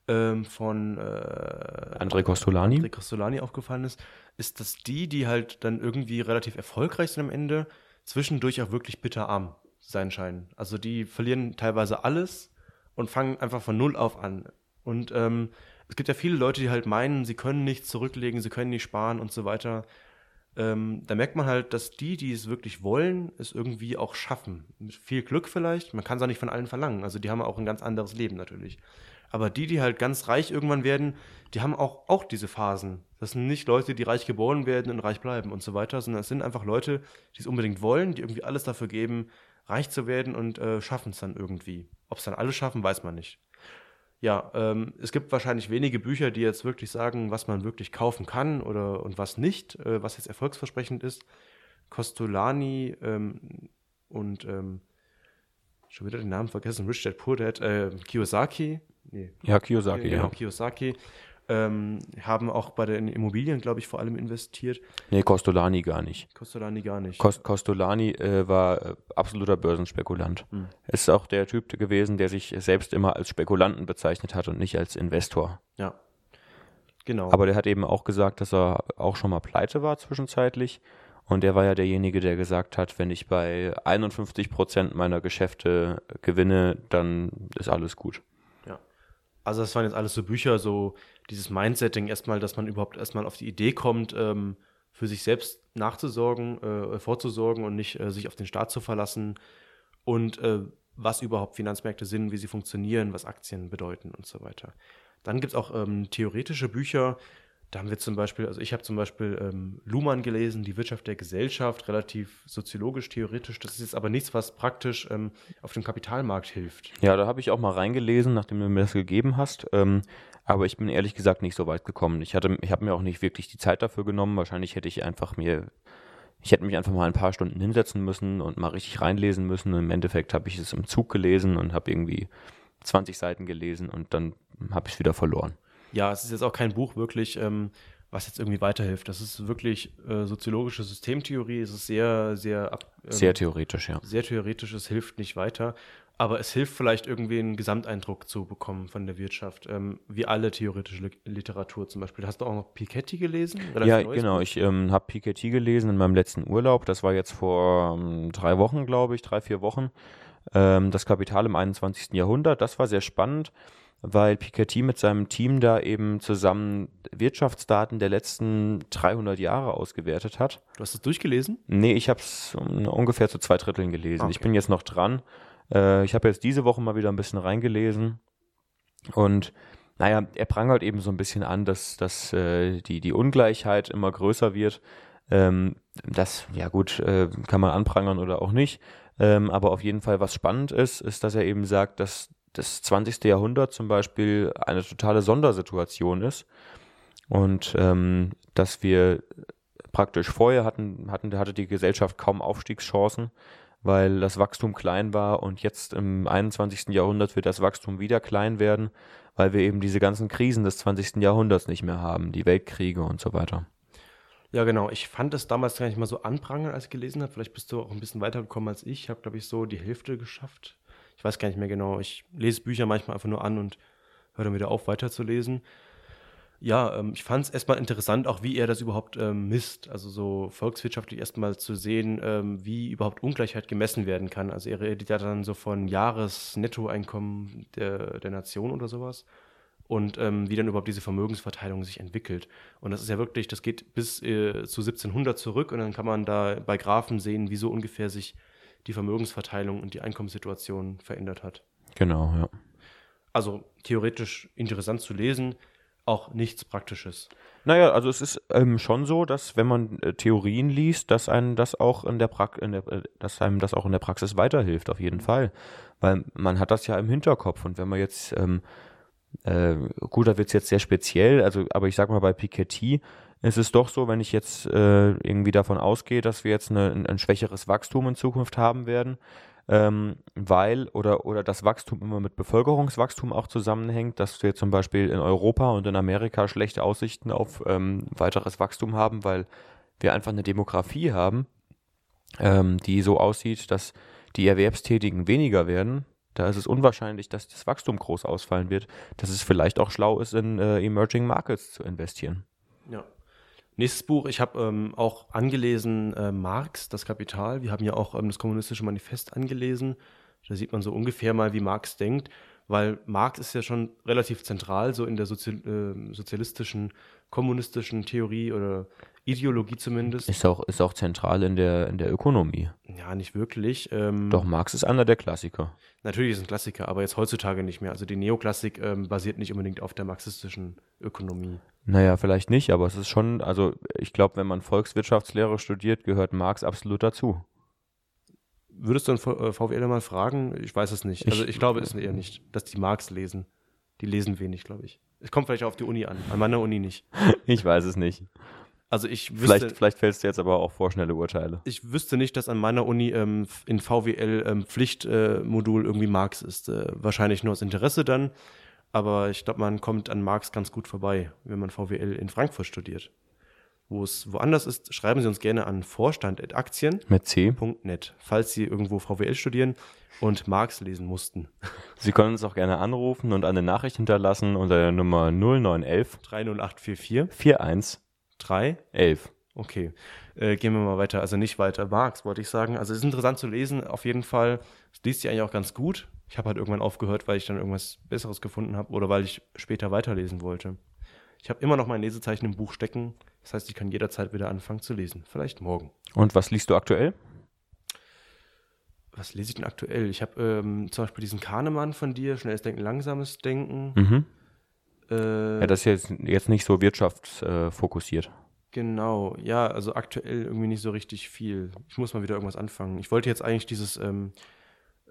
S2: ähm, von äh,
S3: André Costolani?
S2: André Costolani aufgefallen ist, ist, dass die, die halt dann irgendwie relativ erfolgreich sind am Ende, zwischendurch auch wirklich bitterarm sein scheinen. Also die verlieren teilweise alles und fangen einfach von Null auf an. Und ähm, es gibt ja viele Leute, die halt meinen, sie können nichts zurücklegen, sie können nicht sparen und so weiter. Ähm, da merkt man halt, dass die, die es wirklich wollen, es irgendwie auch schaffen. Mit viel Glück vielleicht. Man kann es auch nicht von allen verlangen. Also die haben auch ein ganz anderes Leben natürlich. Aber die, die halt ganz reich irgendwann werden, die haben auch, auch diese Phasen. Das sind nicht Leute, die reich geboren werden und reich bleiben und so weiter, sondern es sind einfach Leute, die es unbedingt wollen, die irgendwie alles dafür geben, reich zu werden und äh, schaffen es dann irgendwie. Ob es dann alle schaffen, weiß man nicht. Ja, ähm, es gibt wahrscheinlich wenige Bücher, die jetzt wirklich sagen, was man wirklich kaufen kann oder und was nicht, äh, was jetzt erfolgsversprechend ist. Costolani ähm, und ähm, schon wieder den Namen vergessen, Rich Dad Poor Dad, äh, Kiyosaki, nee,
S3: Ja, Kiyosaki,
S2: genau,
S3: ja.
S2: Kiyosaki, ähm, haben auch bei den Immobilien, glaube ich, vor allem investiert.
S3: Nee, Costolani gar nicht.
S2: Costolani gar nicht.
S3: Cost Costolani äh, war äh, absoluter Börsenspekulant.
S2: Hm.
S3: Ist auch der Typ gewesen, der sich selbst immer als Spekulanten bezeichnet hat und nicht als Investor.
S2: ja. Genau.
S3: Aber der hat eben auch gesagt, dass er auch schon mal pleite war zwischenzeitlich. Und der war ja derjenige, der gesagt hat, wenn ich bei 51 Prozent meiner Geschäfte gewinne, dann ist alles gut.
S2: Also das waren jetzt alles so Bücher, so dieses Mindsetting erstmal, dass man überhaupt erstmal auf die Idee kommt, ähm, für sich selbst nachzusorgen, äh, vorzusorgen und nicht äh, sich auf den Staat zu verlassen und äh, was überhaupt Finanzmärkte sind, wie sie funktionieren, was Aktien bedeuten und so weiter. Dann gibt es auch ähm, theoretische Bücher, da haben wir zum Beispiel, also ich habe zum Beispiel ähm, Luhmann gelesen, die Wirtschaft der Gesellschaft, relativ soziologisch, theoretisch. Das ist jetzt aber nichts, was praktisch ähm, auf dem Kapitalmarkt hilft.
S3: Ja, da habe ich auch mal reingelesen, nachdem du mir das gegeben hast. Ähm, aber ich bin ehrlich gesagt nicht so weit gekommen. Ich ich habe mir auch nicht wirklich die Zeit dafür genommen. Wahrscheinlich hätte ich einfach mir, ich hätte mich einfach mal ein paar Stunden hinsetzen müssen und mal richtig reinlesen müssen. Und Im Endeffekt habe ich es im Zug gelesen und habe irgendwie 20 Seiten gelesen und dann habe ich es wieder verloren.
S2: Ja, es ist jetzt auch kein Buch wirklich, ähm, was jetzt irgendwie weiterhilft. Das ist wirklich äh, soziologische Systemtheorie. Es ist sehr, sehr, ab, ähm,
S3: Sehr theoretisch, ja.
S2: sehr theoretisch. Es hilft nicht weiter. Aber es hilft vielleicht irgendwie einen Gesamteindruck zu bekommen von der Wirtschaft. Ähm, wie alle theoretische Li- Literatur zum Beispiel. Hast du auch noch Piketty gelesen?
S3: Ja, genau.
S2: Buch?
S3: Ich ähm, habe Piketty gelesen in meinem letzten Urlaub. Das war jetzt vor ähm, drei Wochen, glaube ich, drei, vier Wochen. Ähm, das Kapital im 21. Jahrhundert. Das war sehr spannend, weil Piketty mit seinem Team da eben zusammen Wirtschaftsdaten der letzten 300 Jahre ausgewertet hat.
S2: Du hast es durchgelesen?
S3: Nee, ich habe es ungefähr zu zwei Dritteln gelesen.
S2: Ah,
S3: Ich
S2: okay.
S3: bin jetzt noch dran. Äh, ich habe jetzt diese Woche mal wieder ein bisschen reingelesen. Und naja, er prangert eben so ein bisschen an, dass, dass äh, die, die Ungleichheit immer größer wird. Ähm, das, ja gut, äh, kann man anprangern oder auch nicht. Ähm, aber auf jeden Fall, was spannend ist, ist, dass er eben sagt, dass das 20. Jahrhundert zum Beispiel eine totale Sondersituation ist. Und ähm, dass wir praktisch vorher hatten, hatten, hatte die Gesellschaft kaum Aufstiegschancen, weil das Wachstum klein war und jetzt im 21. Jahrhundert wird das Wachstum wieder klein werden, weil wir eben diese ganzen Krisen des 20. Jahrhunderts nicht mehr haben, die Weltkriege und so weiter.
S2: Ja, genau. Ich fand es damals gar nicht mal so anprangend, als ich gelesen habe. Vielleicht bist du auch ein bisschen weitergekommen als ich. Ich habe, glaube ich, so die Hälfte geschafft. Ich weiß gar nicht mehr genau. Ich lese Bücher manchmal einfach nur an und höre dann wieder auf, weiterzulesen. Ja, ähm, ich fand es erstmal interessant, auch wie er das überhaupt ähm, misst. Also so volkswirtschaftlich erstmal zu sehen, ähm, wie überhaupt Ungleichheit gemessen werden kann. Also er redet ja dann so von Jahresnettoeinkommen der, der Nation oder sowas und ähm, wie dann überhaupt diese Vermögensverteilung sich entwickelt. Und das ist ja wirklich, das geht bis äh, zu 1700 zurück und dann kann man da bei Graphen sehen, wie so ungefähr sich die Vermögensverteilung und die Einkommenssituation verändert hat.
S3: Genau, ja.
S2: Also theoretisch interessant zu lesen, auch nichts Praktisches.
S3: Naja, also es ist ähm, schon so, dass wenn man äh, Theorien liest, dass einem das auch in der, Prax in der äh, dass einem das auch in der Praxis weiterhilft, auf jeden Fall. Weil man hat das ja im Hinterkopf und wenn man jetzt, ähm, äh, gut, da wird es jetzt sehr speziell, also aber ich sag mal bei Piketty ist es doch so, wenn ich jetzt äh, irgendwie davon ausgehe, dass wir jetzt eine, ein, ein schwächeres Wachstum in Zukunft haben werden, ähm, weil oder, oder das Wachstum immer mit Bevölkerungswachstum auch zusammenhängt, dass wir zum Beispiel in Europa und in Amerika schlechte Aussichten auf ähm, weiteres Wachstum haben, weil wir einfach eine Demografie haben, ähm, die so aussieht, dass die Erwerbstätigen weniger werden. Da ist es unwahrscheinlich, dass das Wachstum groß ausfallen wird, dass es vielleicht auch schlau ist, in äh, Emerging Markets zu investieren.
S2: Ja. Nächstes Buch, ich habe ähm, auch angelesen äh, Marx, das Kapital. Wir haben ja auch ähm, das Kommunistische Manifest angelesen. Da sieht man so ungefähr mal, wie Marx denkt, weil Marx ist ja schon relativ zentral, so in der Sozi äh, sozialistischen, kommunistischen Theorie oder Ideologie zumindest.
S3: Ist auch, ist auch zentral in der, in der Ökonomie.
S2: Ja, nicht wirklich. Ähm,
S3: Doch, Marx ist einer der Klassiker.
S2: Natürlich ist ein Klassiker, aber jetzt heutzutage nicht mehr. Also die Neoklassik ähm, basiert nicht unbedingt auf der marxistischen Ökonomie.
S3: Naja, vielleicht nicht, aber es ist schon, also ich glaube, wenn man Volkswirtschaftslehre studiert, gehört Marx absolut dazu.
S2: Würdest du einen V- äh, VWLer mal fragen? Ich weiß es nicht. Also
S3: Ich-
S2: ich glaube es eher nicht, dass die Marx lesen. Die lesen wenig, glaube ich. Es kommt vielleicht auf die Uni an. An meiner Uni nicht.
S3: Ich weiß es nicht.
S2: Also ich wüsste,
S3: Vielleicht, vielleicht fällst du jetzt aber auch vorschnelle Urteile.
S2: ich wüsste nicht, dass an meiner Uni ähm, in VWL ähm, Pflichtmodul äh, irgendwie Marx ist. Äh, wahrscheinlich nur aus Interesse dann. Aber ich glaube, man kommt an Marx ganz gut vorbei, wenn man VWL in Frankfurt studiert. Wo es woanders ist, schreiben Sie uns gerne an vorstand.aktien.net, falls Sie irgendwo VWL studieren und Marx lesen mussten.
S3: Sie können uns auch gerne anrufen und eine Nachricht hinterlassen unter der Nummer 0911
S2: 30844
S3: 41
S2: 3
S3: 11.
S2: Okay, äh, gehen wir mal weiter. Also nicht weiter. Marx wollte ich sagen. Also es ist interessant zu lesen, auf jeden Fall. Es liest sich eigentlich auch ganz gut. Ich habe halt irgendwann aufgehört, weil ich dann irgendwas Besseres gefunden habe oder weil ich später weiterlesen wollte. Ich habe immer noch mein Lesezeichen im Buch stecken. Das heißt, ich kann jederzeit wieder anfangen zu lesen. Vielleicht morgen.
S3: Und was liest du aktuell?
S2: Was lese ich denn aktuell? Ich habe ähm, zum Beispiel diesen Kahnemann von dir, Schnelles Denken, Langsames Denken.
S3: Mhm.
S2: Äh,
S3: Ja, das ist jetzt, jetzt nicht so wirtschaftsfokussiert.
S2: Genau, ja, also aktuell irgendwie nicht so richtig viel. Ich muss mal wieder irgendwas anfangen. Ich wollte jetzt eigentlich dieses ähm,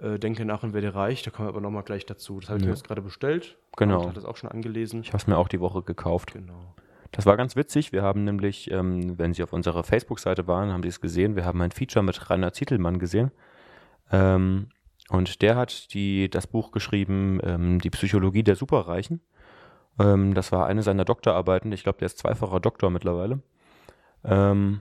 S2: äh, Denke nach und werde reich, da kommen wir aber nochmal gleich dazu. Das habe ich
S3: Ja.
S2: mir jetzt gerade bestellt.
S3: Genau.
S2: Und hat das auch schon angelesen.
S3: Ich habe es mir auch die Woche gekauft.
S2: Genau.
S3: Das war ganz witzig. Wir haben nämlich, ähm, wenn Sie auf unserer Facebook-Seite waren, haben Sie es gesehen. Wir haben ein Feature mit Rainer Zietelmann gesehen. Ähm, und der hat die, das Buch geschrieben, ähm, Die Psychologie der Superreichen. Ähm, das war eine seiner Doktorarbeiten. Ich glaube, der ist zweifacher Doktor mittlerweile. Ähm,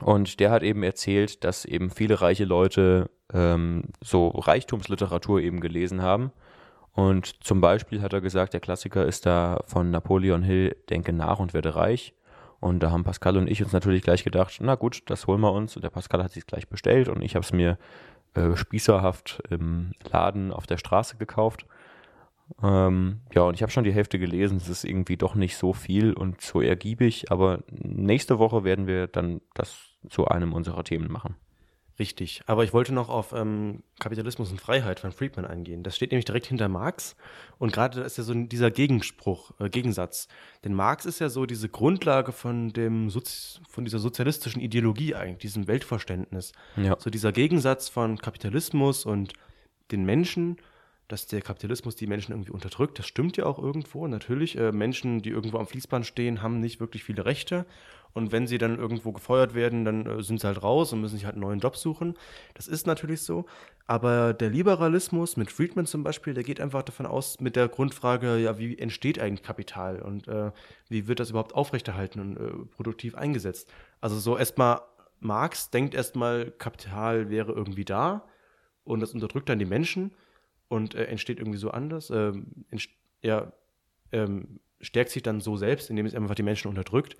S3: und der hat eben erzählt, dass eben viele reiche Leute ähm, so Reichtumsliteratur eben gelesen haben. Und zum Beispiel hat er gesagt, der Klassiker ist da von Napoleon Hill, Denke nach und werde reich. Und da haben Pascal und ich uns natürlich gleich gedacht, na gut, das holen wir uns. Und der Pascal hat sich gleich bestellt und ich habe es mir äh, spießerhaft im Laden auf der Straße gekauft. Ähm, ja, und ich habe schon die Hälfte gelesen. Es ist irgendwie doch nicht so viel und so ergiebig, aber nächste Woche werden wir dann das zu einem unserer Themen machen.
S2: Richtig. Aber ich wollte noch auf ähm, Kapitalismus und Freiheit von Friedman eingehen. Das steht nämlich direkt hinter Marx. Und gerade ist ja so dieser Gegenspruch, äh, Gegensatz. Denn Marx ist ja so diese Grundlage von dem Sozi von dieser sozialistischen Ideologie eigentlich, diesem Weltverständnis.
S3: Ja.
S2: So dieser Gegensatz von Kapitalismus und den Menschen, dass der Kapitalismus die Menschen irgendwie unterdrückt. Das stimmt ja auch irgendwo. Natürlich, äh, Menschen, die irgendwo am Fließband stehen, haben nicht wirklich viele Rechte. Und wenn sie dann irgendwo gefeuert werden, dann äh, sind sie halt raus und müssen sich halt einen neuen Job suchen. Das ist natürlich so. Aber der Liberalismus mit Friedman zum Beispiel, der geht einfach davon aus, mit der Grundfrage, ja, wie entsteht eigentlich Kapital und äh, wie wird das überhaupt aufrechterhalten und äh, produktiv eingesetzt? Also so erstmal, Marx denkt erstmal, Kapital wäre irgendwie da und das unterdrückt dann die Menschen und äh, entsteht irgendwie so anders. Ähm, er ähm, stärkt sich dann so selbst, indem es einfach die Menschen unterdrückt.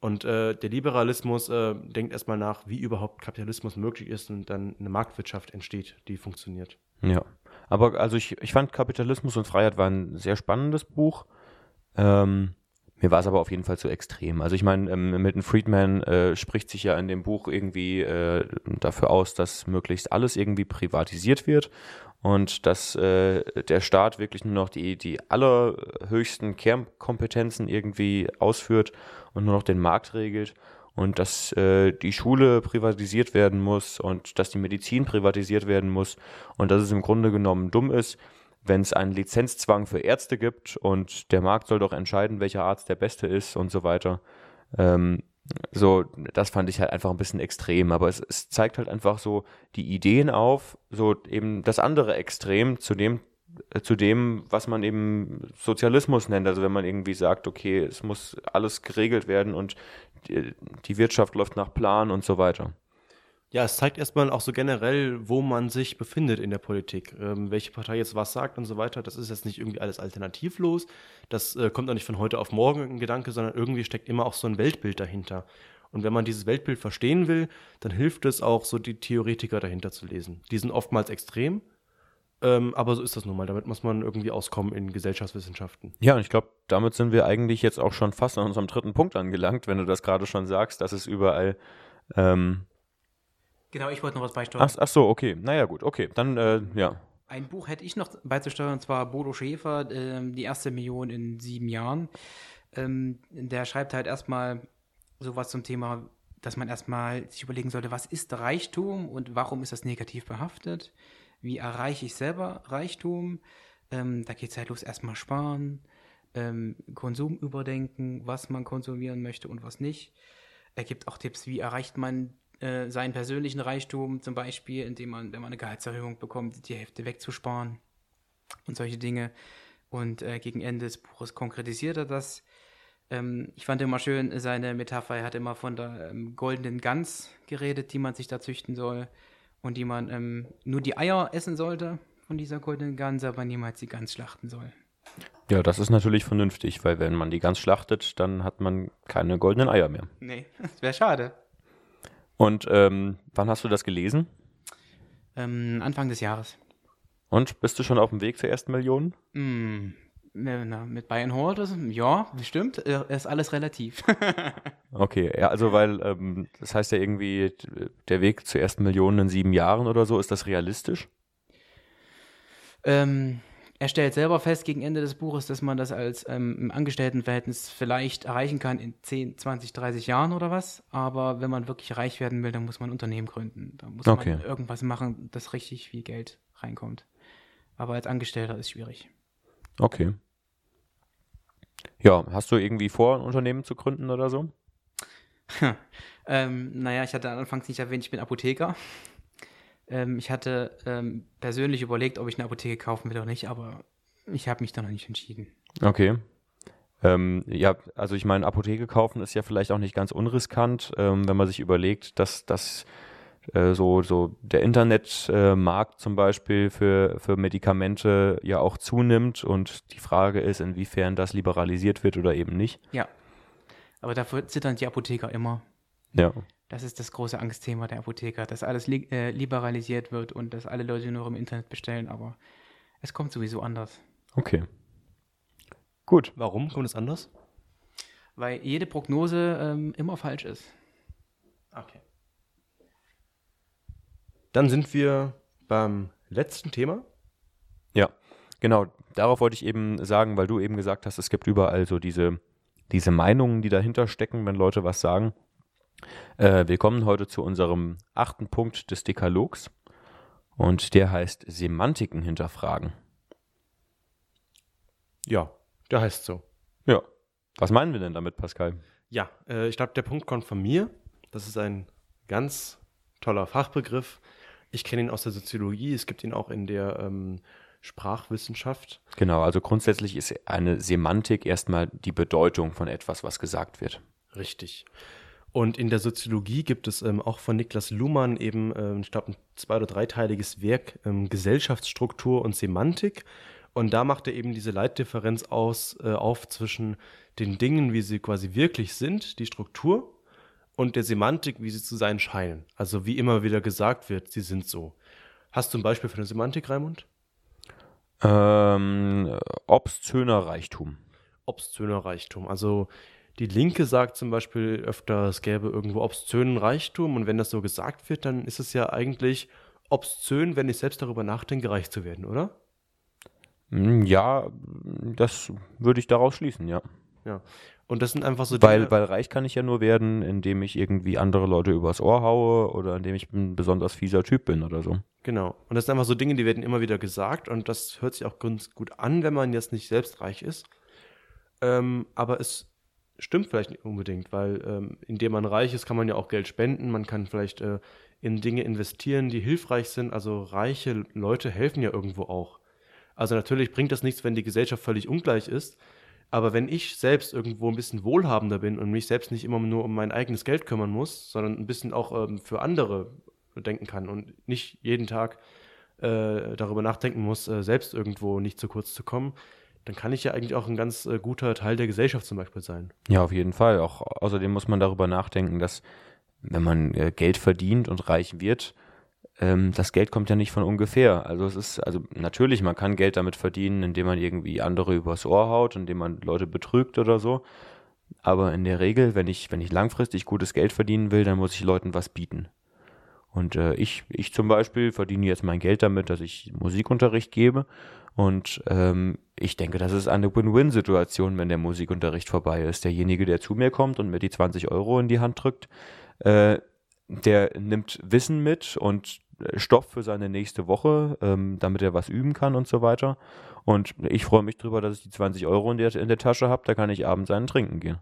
S2: Und äh, der Liberalismus äh, denkt erstmal nach, wie überhaupt Kapitalismus möglich ist und dann eine Marktwirtschaft entsteht, die funktioniert.
S3: Ja, aber also ich, ich fand Kapitalismus und Freiheit war ein sehr spannendes Buch. Ähm, mir war es aber auf jeden Fall zu extrem. Also ich meine, ähm, Milton Friedman äh, spricht sich ja in dem Buch irgendwie äh, dafür aus, dass möglichst alles irgendwie privatisiert wird und dass äh, der Staat wirklich nur noch die, die allerhöchsten Kernkompetenzen irgendwie ausführt und nur noch den Markt regelt und dass äh, die Schule privatisiert werden muss und dass die Medizin privatisiert werden muss und dass es im Grunde genommen dumm ist, wenn es einen Lizenzzwang für Ärzte gibt und der Markt soll doch entscheiden, welcher Arzt der beste ist und so weiter. Ähm, so, das fand ich halt einfach ein bisschen extrem, aber es, es zeigt halt einfach so die Ideen auf, so eben das andere Extrem zu dem, äh, zu dem, was man eben Sozialismus nennt. Also wenn man irgendwie sagt, okay, es muss alles geregelt werden und die, die Wirtschaft läuft nach Plan und so weiter.
S2: Ja, es zeigt erstmal auch so generell, wo man sich befindet in der Politik, ähm, welche Partei jetzt was sagt und so weiter. Das ist jetzt nicht irgendwie alles alternativlos. Das äh, kommt auch nicht von heute auf morgen ein Gedanke, sondern irgendwie steckt immer auch so ein Weltbild dahinter. Und wenn man dieses Weltbild verstehen will, dann hilft es auch, so die Theoretiker dahinter zu lesen. Die sind oftmals extrem, ähm, aber so ist das nun mal. Damit muss man irgendwie auskommen in Gesellschaftswissenschaften.
S3: Ja, und ich glaube, damit sind wir eigentlich jetzt auch schon fast an unserem dritten Punkt angelangt, wenn du das gerade schon sagst, dass es überall ähm,
S1: Genau, ich wollte noch was beisteuern.
S3: Ach, ach so, okay. Naja, gut, okay. Dann, äh, ja.
S1: Ein Buch hätte ich noch beizusteuern, und zwar Bodo Schäfer, ähm, die erste Million in sieben Jahren. Ähm, der schreibt halt erstmal sowas zum Thema, dass man erstmal sich überlegen sollte, was ist Reichtum und warum ist das negativ behaftet? Wie erreiche ich selber Reichtum? Ähm, da geht es halt los, erstmal sparen, ähm, Konsum überdenken, was man konsumieren möchte und was nicht. Er gibt auch Tipps, wie erreicht man äh, seinen persönlichen Reichtum, zum Beispiel, indem man, wenn man eine Gehaltserhöhung bekommt, die Hälfte wegzusparen und solche Dinge. Und äh, gegen Ende des Buches konkretisiert er das. Ähm, ich fand immer schön seine Metapher, er hat immer von der ähm, goldenen Gans geredet, die man sich da züchten soll und die man ähm, nur die Eier essen sollte von dieser goldenen Gans, aber niemals die Gans schlachten soll.
S3: Ja, das ist natürlich vernünftig, weil wenn man die ganz schlachtet, dann hat man keine goldenen Eier mehr.
S1: Nee, das wäre schade.
S3: Und ähm, wann hast du das gelesen?
S1: Ähm, Anfang des Jahres.
S3: Und bist du schon auf dem Weg zur ersten Million?
S1: Mm, na, mit Bayern Holders? Ja, bestimmt. Äh, Ist alles relativ.
S3: Okay, ja, also weil ähm, das heißt ja irgendwie, der Weg zur ersten Million in sieben Jahren oder so, ist das realistisch?
S1: ähm, er stellt selber fest gegen Ende des Buches, dass man das als ähm, im Angestelltenverhältnis vielleicht erreichen kann in 10, 20, 30 Jahren oder was. Aber wenn man wirklich reich werden will, dann muss man ein Unternehmen gründen. Da muss
S3: Okay.
S1: man irgendwas machen, dass richtig viel Geld reinkommt. Aber als Angestellter ist schwierig.
S3: Okay. Ja, hast du irgendwie vor, ein Unternehmen zu gründen oder so?
S1: Ähm, naja, ich hatte anfangs nicht erwähnt, ich bin Apotheker. Ähm, ich hatte ähm, persönlich überlegt, ob ich eine Apotheke kaufen will oder nicht, aber ich habe mich da noch nicht entschieden.
S3: Okay. Ähm, ja, also ich meine, Apotheke kaufen ist ja vielleicht auch nicht ganz unriskant, ähm, wenn man sich überlegt, dass das äh, so, so der Internetmarkt äh, zum Beispiel für, für Medikamente ja auch zunimmt und die Frage ist, inwiefern das liberalisiert wird oder eben nicht.
S1: Ja. Aber dafür zittern die Apotheker immer.
S3: Ja.
S1: Das ist das große Angstthema der Apotheker, dass alles li äh, liberalisiert wird und dass alle Leute nur im Internet bestellen, aber es kommt sowieso anders.
S3: Okay. Gut.
S2: Warum kommt es anders?
S1: Weil jede Prognose ähm, immer falsch ist.
S2: Okay. Dann sind wir beim letzten Thema.
S3: Ja, genau. Darauf wollte ich eben sagen, weil du eben gesagt hast, es gibt überall so diese, diese Meinungen, die dahinter stecken, wenn Leute was sagen. Äh, wir kommen heute zu unserem achten Punkt des Dekalogs und der heißt Semantiken hinterfragen.
S2: Ja, der heißt so.
S3: Ja. Was meinen wir denn damit, Pascal?
S2: Ja, äh, ich glaube, der Punkt kommt von mir. Das ist ein ganz toller Fachbegriff. Ich kenne ihn aus der Soziologie. Es gibt ihn auch in der ähm, Sprachwissenschaft.
S3: Genau, also grundsätzlich ist eine Semantik erstmal die Bedeutung von etwas, was gesagt wird.
S2: Richtig. Und in der Soziologie gibt es ähm, auch von Niklas Luhmann eben, ähm, ich glaube, ein zwei- oder dreiteiliges Werk ähm, Gesellschaftsstruktur und Semantik. Und da macht er eben diese Leitdifferenz aus, äh, auf zwischen den Dingen, wie sie quasi wirklich sind, die Struktur, und der Semantik, wie sie zu sein scheinen. Also wie immer wieder gesagt wird, sie sind so. Hast du ein Beispiel für eine Semantik, Raimund?
S3: Ähm, obszöner Reichtum.
S2: obszöner Reichtum. Also die Linke sagt zum Beispiel öfter, es gäbe irgendwo obszönen Reichtum und wenn das so gesagt wird, dann ist es ja eigentlich obszön, wenn ich selbst darüber nachdenke, reich zu werden, oder?
S3: Hm, Ja, das würde ich daraus schließen, ja.
S2: Ja. Und das sind einfach so
S3: Weil,
S2: Dinge-
S3: weil reich kann ich ja nur werden, indem ich irgendwie andere Leute übers Ohr haue oder indem ich ein besonders fieser Typ bin oder so.
S2: Genau. Und das sind einfach so Dinge, die werden immer wieder gesagt und das hört sich auch ganz gut an, wenn man jetzt nicht selbst reich ist. Ähm, aber es stimmt vielleicht nicht unbedingt, weil ähm, indem man reich ist, kann man ja auch Geld spenden, man kann vielleicht äh, in Dinge investieren, die hilfreich sind. Also reiche Leute helfen ja irgendwo auch. Also natürlich bringt das nichts, wenn die Gesellschaft völlig ungleich ist. Aber wenn ich selbst irgendwo ein bisschen wohlhabender bin und mich selbst nicht immer nur um mein eigenes Geld kümmern muss, sondern ein bisschen auch ähm, für andere denken kann und nicht jeden Tag äh, darüber nachdenken muss, äh, selbst irgendwo nicht zu kurz zu kommen, dann kann ich ja eigentlich auch ein ganz äh, guter Teil der Gesellschaft zum Beispiel sein.
S3: Ja, auf jeden Fall. Auch außerdem muss man darüber nachdenken, dass wenn man äh, Geld verdient und reich wird, ähm, das Geld kommt ja nicht von ungefähr. Also es ist, also natürlich, man kann Geld damit verdienen, indem man irgendwie andere übers Ohr haut, indem man Leute betrügt oder so. Aber in der Regel, wenn ich, wenn ich langfristig gutes Geld verdienen will, dann muss ich Leuten was bieten. Und äh, ich, ich zum Beispiel verdiene jetzt mein Geld damit, dass ich Musikunterricht gebe. Und ähm, ich denke, das ist eine Win-Win-Situation, wenn der Musikunterricht vorbei ist. Derjenige, der zu mir kommt und mir die 20 Euro in die Hand drückt, äh, der nimmt Wissen mit und äh, Stoff für seine nächste Woche, ähm, damit er was üben kann und so weiter. Und ich freue mich drüber, dass ich die 20 Euro in der, in der Tasche habe, da kann ich abends einen trinken gehen.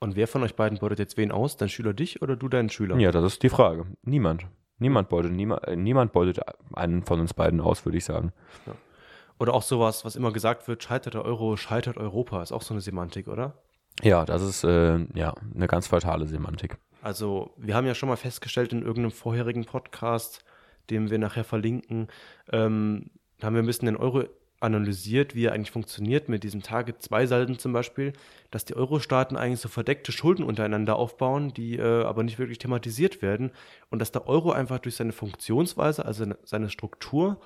S2: Und wer von euch beiden beutet jetzt wen aus? Dein Schüler dich oder du deinen Schüler?
S3: Ja, das ist die Frage. Niemand. Niemand beutet, niema, äh, niemand beutet einen von uns beiden aus, würde ich sagen.
S2: Oder auch sowas, was immer gesagt wird, scheitert der Euro, scheitert Europa, ist auch so eine Semantik, oder?
S3: Ja, das ist äh, ja eine ganz fatale Semantik.
S2: Also, wir haben ja schon mal festgestellt in irgendeinem vorherigen Podcast, den wir nachher verlinken, ähm, haben wir ein bisschen den Euro analysiert, wie er eigentlich funktioniert mit diesem Target-2-Salden zum Beispiel, dass die Euro-Staaten eigentlich so verdeckte Schulden untereinander aufbauen, die äh, aber nicht wirklich thematisiert werden und dass der Euro einfach durch seine Funktionsweise, also seine Struktur,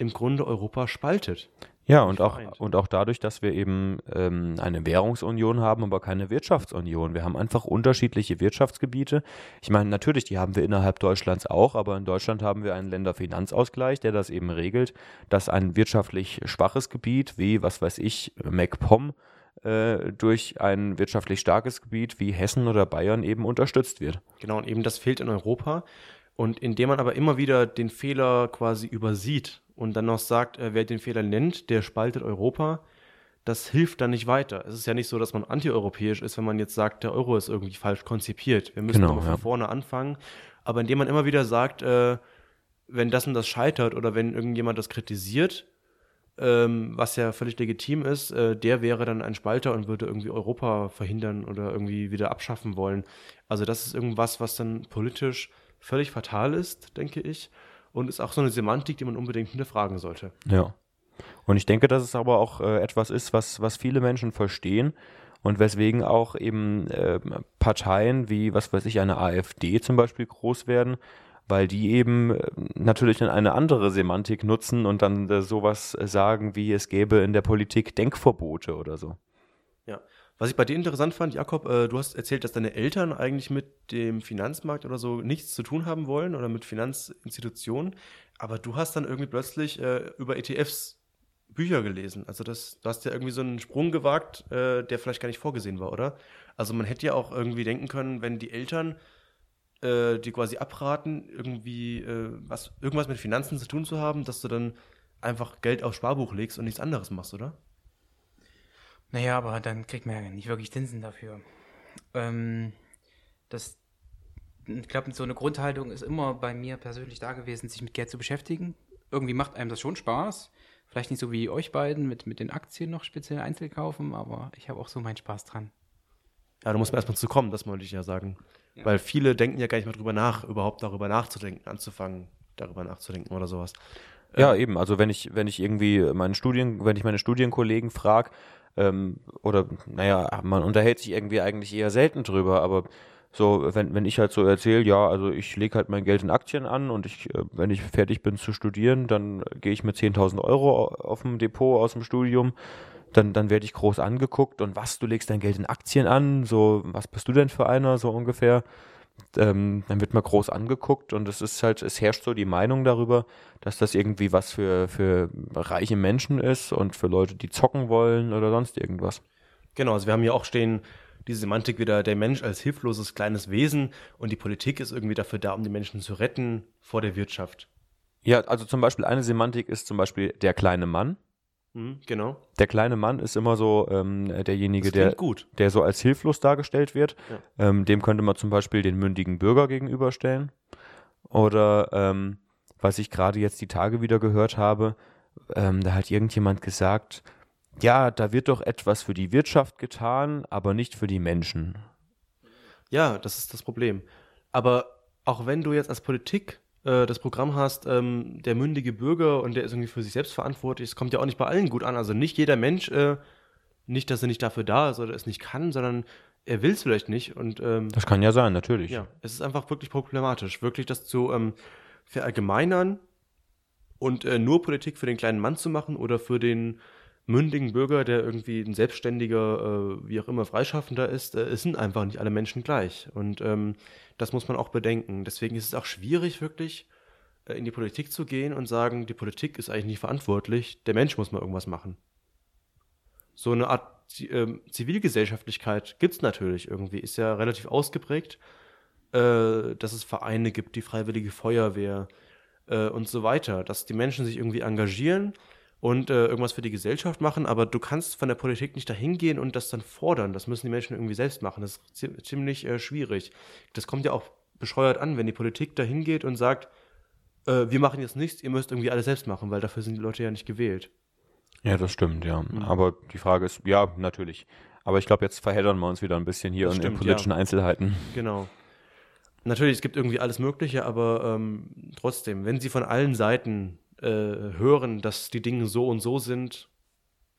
S2: im Grunde Europa spaltet.
S3: Ja, und auch,
S2: vereint.
S3: und auch dadurch, dass wir eben ähm, eine Währungsunion haben, aber keine Wirtschaftsunion. Wir haben einfach unterschiedliche Wirtschaftsgebiete. Ich meine, natürlich, die haben wir innerhalb Deutschlands auch, aber in Deutschland haben wir einen Länderfinanzausgleich, der das eben regelt, dass ein wirtschaftlich schwaches Gebiet wie, was weiß ich, MacPom äh, durch ein wirtschaftlich starkes Gebiet wie Hessen oder Bayern eben unterstützt wird.
S2: Genau, und eben das fehlt in Europa. Und indem man aber immer wieder den Fehler quasi übersieht und dann noch sagt, äh, wer den Fehler nennt, der spaltet Europa, das hilft dann nicht weiter. Es ist ja nicht so, dass man antieuropäisch ist, wenn man jetzt sagt, der Euro ist irgendwie falsch konzipiert. Wir müssen
S3: Genau,
S2: aber von
S3: ja.
S2: vorne anfangen. Aber indem man immer wieder sagt, äh, wenn das und das scheitert oder wenn irgendjemand das kritisiert, ähm, was ja völlig legitim ist, äh, der wäre dann ein Spalter und würde irgendwie Europa verhindern oder irgendwie wieder abschaffen wollen. Also das ist irgendwas, was dann politisch völlig fatal ist, denke ich. Und ist auch so eine Semantik, die man unbedingt hinterfragen sollte.
S3: Ja. Und ich denke, dass es aber auch äh, etwas ist, was, was viele Menschen verstehen und weswegen auch eben äh, Parteien wie, was weiß ich, eine AfD zum Beispiel groß werden, weil die eben äh, natürlich dann eine andere Semantik nutzen und dann äh, sowas sagen, wie es gäbe in der Politik Denkverbote oder so.
S2: Ja. Was ich bei dir interessant fand, Jakob, äh, du hast erzählt, dass deine Eltern eigentlich mit dem Finanzmarkt oder so nichts zu tun haben wollen oder mit Finanzinstitutionen, aber du hast dann irgendwie plötzlich äh, über ETFs Bücher gelesen. Also das, du hast ja irgendwie so einen Sprung gewagt, äh, der vielleicht gar nicht vorgesehen war, oder? Also man hätte ja auch irgendwie denken können, wenn die Eltern äh, die quasi abraten, irgendwie äh, was, irgendwas mit Finanzen zu tun zu haben, dass du dann einfach Geld aufs Sparbuch legst und nichts anderes machst, oder?
S1: Naja, aber dann kriegt man ja nicht wirklich Zinsen dafür. Ähm, das, ich glaube, so eine Grundhaltung ist immer bei mir persönlich da gewesen, sich mit Geld zu beschäftigen. Irgendwie macht einem das schon Spaß. Vielleicht nicht so wie euch beiden mit, mit den Aktien noch speziell einzeln kaufen, aber ich habe auch so meinen Spaß dran.
S2: Ja, da muss man erstmal zu kommen, das wollte ich ja sagen. Weil viele denken ja gar nicht mal drüber nach, überhaupt darüber nachzudenken, anzufangen, darüber nachzudenken oder sowas.
S3: Ja, eben. Also wenn ich, wenn ich irgendwie meine Studien, wenn ich meine Studienkollegen frage, ähm, oder naja, man unterhält sich irgendwie eigentlich eher selten drüber, aber so, wenn, wenn ich halt so erzähle, ja, also ich lege halt mein Geld in Aktien an und ich, äh, wenn ich fertig bin zu studieren, dann gehe ich mit 10.000 Euro auf dem Depot aus dem Studium, dann, dann werde ich groß angeguckt und was, du legst dein Geld in Aktien an, so, was bist du denn für einer, so ungefähr. Ähm, dann wird man groß angeguckt und es ist halt, es herrscht so die Meinung darüber, dass das irgendwie was für, für reiche Menschen ist und für Leute, die zocken wollen oder sonst irgendwas.
S2: Genau, also wir haben hier auch stehen, diese Semantik wieder, der Mensch als hilfloses kleines Wesen und die Politik ist irgendwie dafür da, um die Menschen zu retten vor der Wirtschaft.
S3: Ja, also zum Beispiel eine Semantik ist zum Beispiel der kleine Mann.
S2: Mhm, genau.
S3: Der kleine Mann ist immer so ähm, derjenige, der,
S2: gut.
S3: der so als hilflos dargestellt wird.
S2: Ja.
S3: Ähm, dem könnte man zum Beispiel den mündigen Bürger gegenüberstellen. Oder ähm, was ich gerade jetzt die Tage wieder gehört habe, ähm, da hat irgendjemand gesagt, ja, da wird doch etwas für die Wirtschaft getan, aber nicht für die Menschen.
S2: Ja, das ist das Problem. Aber auch wenn du jetzt als Politik äh, das Programm hast, ähm, der mündige Bürger und der ist irgendwie für sich selbst verantwortlich, es kommt ja auch nicht bei allen gut an. Also nicht jeder Mensch, äh, nicht, dass er nicht dafür da ist oder es nicht kann, sondern er will es vielleicht nicht. Und ähm,
S3: Das kann ja sein, natürlich.
S2: ja, es ist einfach wirklich problematisch, wirklich das zu ähm, verallgemeinern und äh, nur Politik für den kleinen Mann zu machen oder für den mündigen Bürger, der irgendwie ein selbstständiger, äh, wie auch immer, Freischaffender ist, äh, es sind einfach nicht alle Menschen gleich. Und ähm, das muss man auch bedenken. Deswegen ist es auch schwierig, wirklich äh, in die Politik zu gehen und sagen, die Politik ist eigentlich nicht verantwortlich, der Mensch muss mal irgendwas machen. So eine Art ähm, Zivilgesellschaftlichkeit gibt es natürlich irgendwie, ist ja relativ ausgeprägt, äh, dass es Vereine gibt, die Freiwillige Feuerwehr äh, und so weiter, dass die Menschen sich irgendwie engagieren und äh, irgendwas für die Gesellschaft machen, aber du kannst von der Politik nicht dahin gehen und das dann fordern. Das müssen die Menschen irgendwie selbst machen. Das ist zi- ziemlich äh, schwierig. Das kommt ja auch bescheuert an, wenn die Politik dahin geht und sagt, äh, wir machen jetzt nichts, ihr müsst irgendwie alles selbst machen, weil dafür sind die Leute ja nicht gewählt.
S3: Ja, das stimmt, ja.
S2: Mhm.
S3: Aber die Frage ist, ja, natürlich. Aber ich glaube, jetzt verheddern wir uns wieder ein bisschen hier
S2: Das
S3: in den politischen
S2: ja.
S3: Einzelheiten.
S2: Genau. Natürlich, es gibt irgendwie alles Mögliche, aber ähm, trotzdem, wenn Sie von allen Seiten äh, hören, dass die Dinge so und so sind,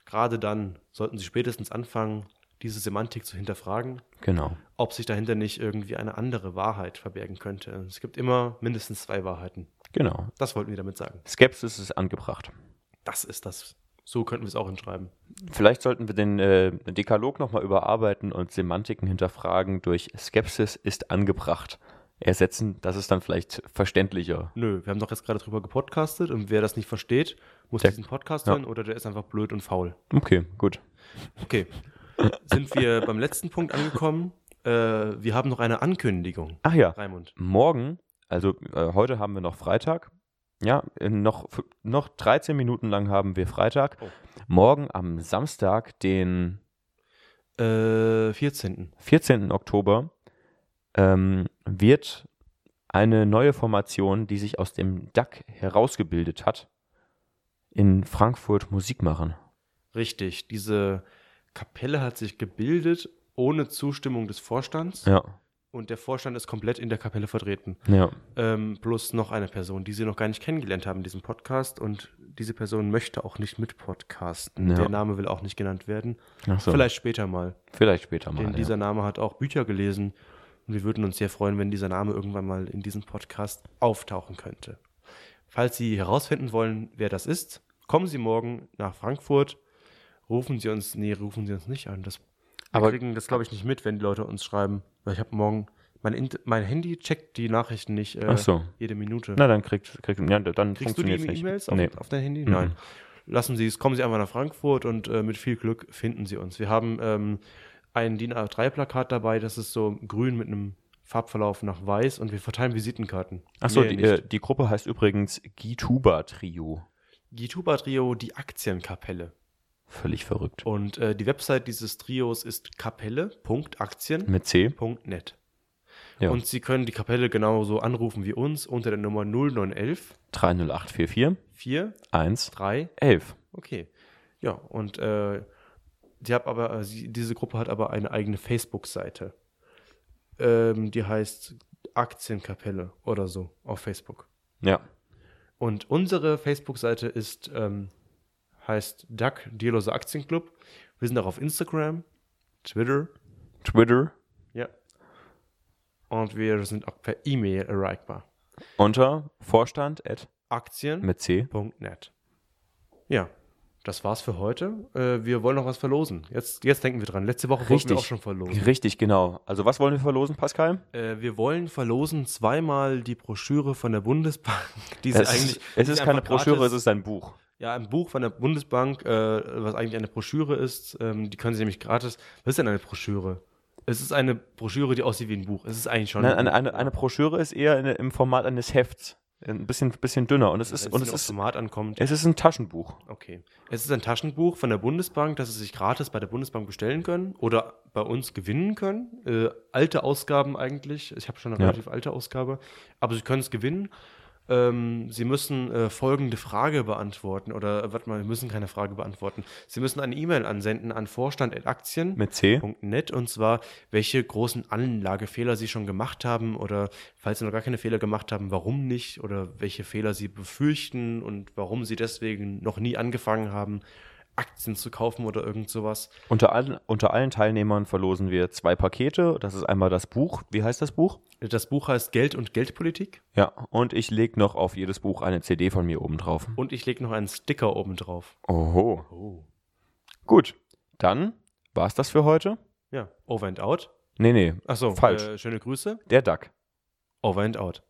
S2: gerade dann sollten Sie spätestens anfangen, diese Semantik zu hinterfragen,
S3: Genau.
S2: ob sich dahinter nicht irgendwie eine andere Wahrheit verbergen könnte. Es gibt immer mindestens zwei Wahrheiten.
S3: Genau.
S2: Das wollten wir damit sagen.
S3: Skepsis ist angebracht.
S2: Das ist das. So könnten wir es auch hinschreiben.
S3: Vielleicht sollten wir den äh, Dekalog nochmal überarbeiten und Semantiken hinterfragen durch Skepsis ist angebracht ersetzen. Das ist dann vielleicht verständlicher.
S2: Nö, wir haben doch jetzt gerade drüber gepodcastet und wer das nicht versteht, muss
S3: Der-
S2: diesen Podcast
S3: ja.
S2: hören oder der ist einfach blöd und faul.
S3: Okay, gut.
S2: Okay. Sind wir beim letzten Punkt angekommen? Äh, wir haben noch eine Ankündigung.
S3: Ach ja,
S2: Raimund.
S3: morgen, also äh, heute haben wir noch Freitag. Ja, noch, noch 13 Minuten lang haben wir Freitag.
S2: Oh.
S3: Morgen am Samstag, den
S2: Äh, 14.
S3: 14. Oktober, ähm, wird eine neue Formation, die sich aus dem DAC herausgebildet hat, in Frankfurt Musik machen.
S2: Richtig. Diese Kapelle hat sich gebildet ohne Zustimmung des Vorstands
S3: Ja,
S2: und der Vorstand ist komplett in der Kapelle vertreten.
S3: ja.
S2: Ähm, plus noch eine Person, die sie noch gar nicht kennengelernt haben in diesem Podcast und diese Person möchte auch nicht mit podcasten.
S3: Ja.
S2: Der Name will auch nicht genannt werden.
S3: So.
S2: Vielleicht später mal.
S3: Vielleicht später mal.
S2: Denn
S3: ja.
S2: dieser Name hat auch Bücher gelesen und wir würden uns sehr freuen, wenn dieser Name irgendwann mal in diesem Podcast auftauchen könnte. Falls Sie herausfinden wollen, wer das ist, kommen Sie morgen nach Frankfurt. Rufen Sie uns, nee, rufen Sie uns nicht an. Das, wir
S3: Aber-
S2: kriegen das, glaube ich, nicht mit, wenn die Leute uns schreiben. Weil ich habe morgen, mein, mein Handy checkt die Nachrichten nicht äh,
S3: so.
S2: jede Minute.
S3: Na, dann kriegt, kriegt ja, dann
S2: Kriegst du die. E-Mails auf,
S3: Nee.
S2: auf dein Handy?
S3: Mhm.
S2: Nein. Lassen Sie es, kommen Sie einfach nach Frankfurt und äh, mit viel Glück finden Sie uns. Wir haben ähm, ein DIN A3-Plakat dabei, das ist so grün mit einem Farbverlauf nach weiß und wir verteilen Visitenkarten.
S3: Achso,
S2: Mehr
S3: die, äh, die Gruppe heißt übrigens Gituba Trio.
S2: Gituba Trio, die Aktienkapelle.
S3: Völlig verrückt.
S2: Und äh, die Website dieses Trios ist kapelle.aktien.net.
S3: Mit. Ja.
S2: Und Sie können die Kapelle genauso anrufen wie uns unter der Nummer 0911
S3: 30844
S2: 4
S3: 1
S2: 3
S3: 11.
S2: Okay. Ja, und äh, die hat aber, äh, diese Gruppe hat aber eine eigene Facebook-Seite. Ähm, die heißt Aktienkapelle oder so auf Facebook.
S3: Ja.
S2: Und unsere Facebook-Seite ist, ähm, heißt DAC, Dierlose Aktienclub. Wir sind auch auf Instagram, Twitter,
S3: Twitter
S2: ja. Und wir sind auch per E-Mail erreichbar.
S3: unter Vorstand at
S2: Aktien.net.
S3: mit C.
S2: Ja, das war's für heute. Äh, wir wollen noch was verlosen. Jetzt, jetzt denken wir dran. Letzte Woche wollten wir
S3: Richtig.
S2: auch schon verlosen.
S3: Richtig, genau. Also was wollen wir verlosen, Pascal?
S2: Äh, wir wollen verlosen zweimal die Broschüre von der Bundesbank. Die
S3: Es
S2: eigentlich,
S3: ist, es ist keine Broschüre,
S2: gratis-
S3: es ist ein Buch.
S2: ja ein Buch von der Bundesbank, äh, was eigentlich eine Broschüre ist. Ähm, die können Sie nämlich gratis. Was ist denn eine Broschüre? Es ist eine Broschüre, die aussieht wie ein Buch. Es ist eigentlich schon
S3: Nein,
S2: ein
S3: eine, eine Broschüre ist eher in, im Format eines Hefts. Ein bisschen, bisschen dünner. Und es ist, und
S2: es
S3: ist,
S2: Format ankommt.
S3: es ist ein Taschenbuch.
S2: Okay. Es ist ein Taschenbuch von der Bundesbank, das Sie sich gratis bei der Bundesbank bestellen können oder bei uns gewinnen können. Äh, alte Ausgaben eigentlich. Ich habe schon eine
S3: Ja.
S2: relativ alte Ausgabe. Aber Sie können es gewinnen. Ähm, Sie müssen äh, folgende Frage beantworten. Oder, äh, warte mal, Sie müssen keine Frage beantworten. Sie müssen eine E-Mail ansenden an vorstand.aktien.
S3: Mit C.
S2: .net und zwar, welche großen Anlagefehler Sie schon gemacht haben oder falls Sie noch gar keine Fehler gemacht haben, warum nicht oder welche Fehler Sie befürchten und warum Sie deswegen noch nie angefangen haben, Aktien zu kaufen oder irgend sowas.
S3: Unter allen, unter allen Teilnehmern verlosen wir zwei Pakete. Das ist einmal das Buch. Wie heißt das Buch?
S2: Das Buch heißt Geld und Geldpolitik
S3: Ja, und ich lege noch auf jedes Buch eine CD von mir oben drauf.
S2: und ich lege noch einen Sticker oben drauf.
S3: Oho.
S2: Oh.
S3: Gut, dann war's das für heute.
S2: Ja, over and out.
S3: Nee, nee,
S2: Achso,
S3: Falsch.
S2: Äh, schöne Grüße.
S3: der Duck.
S2: Over and out.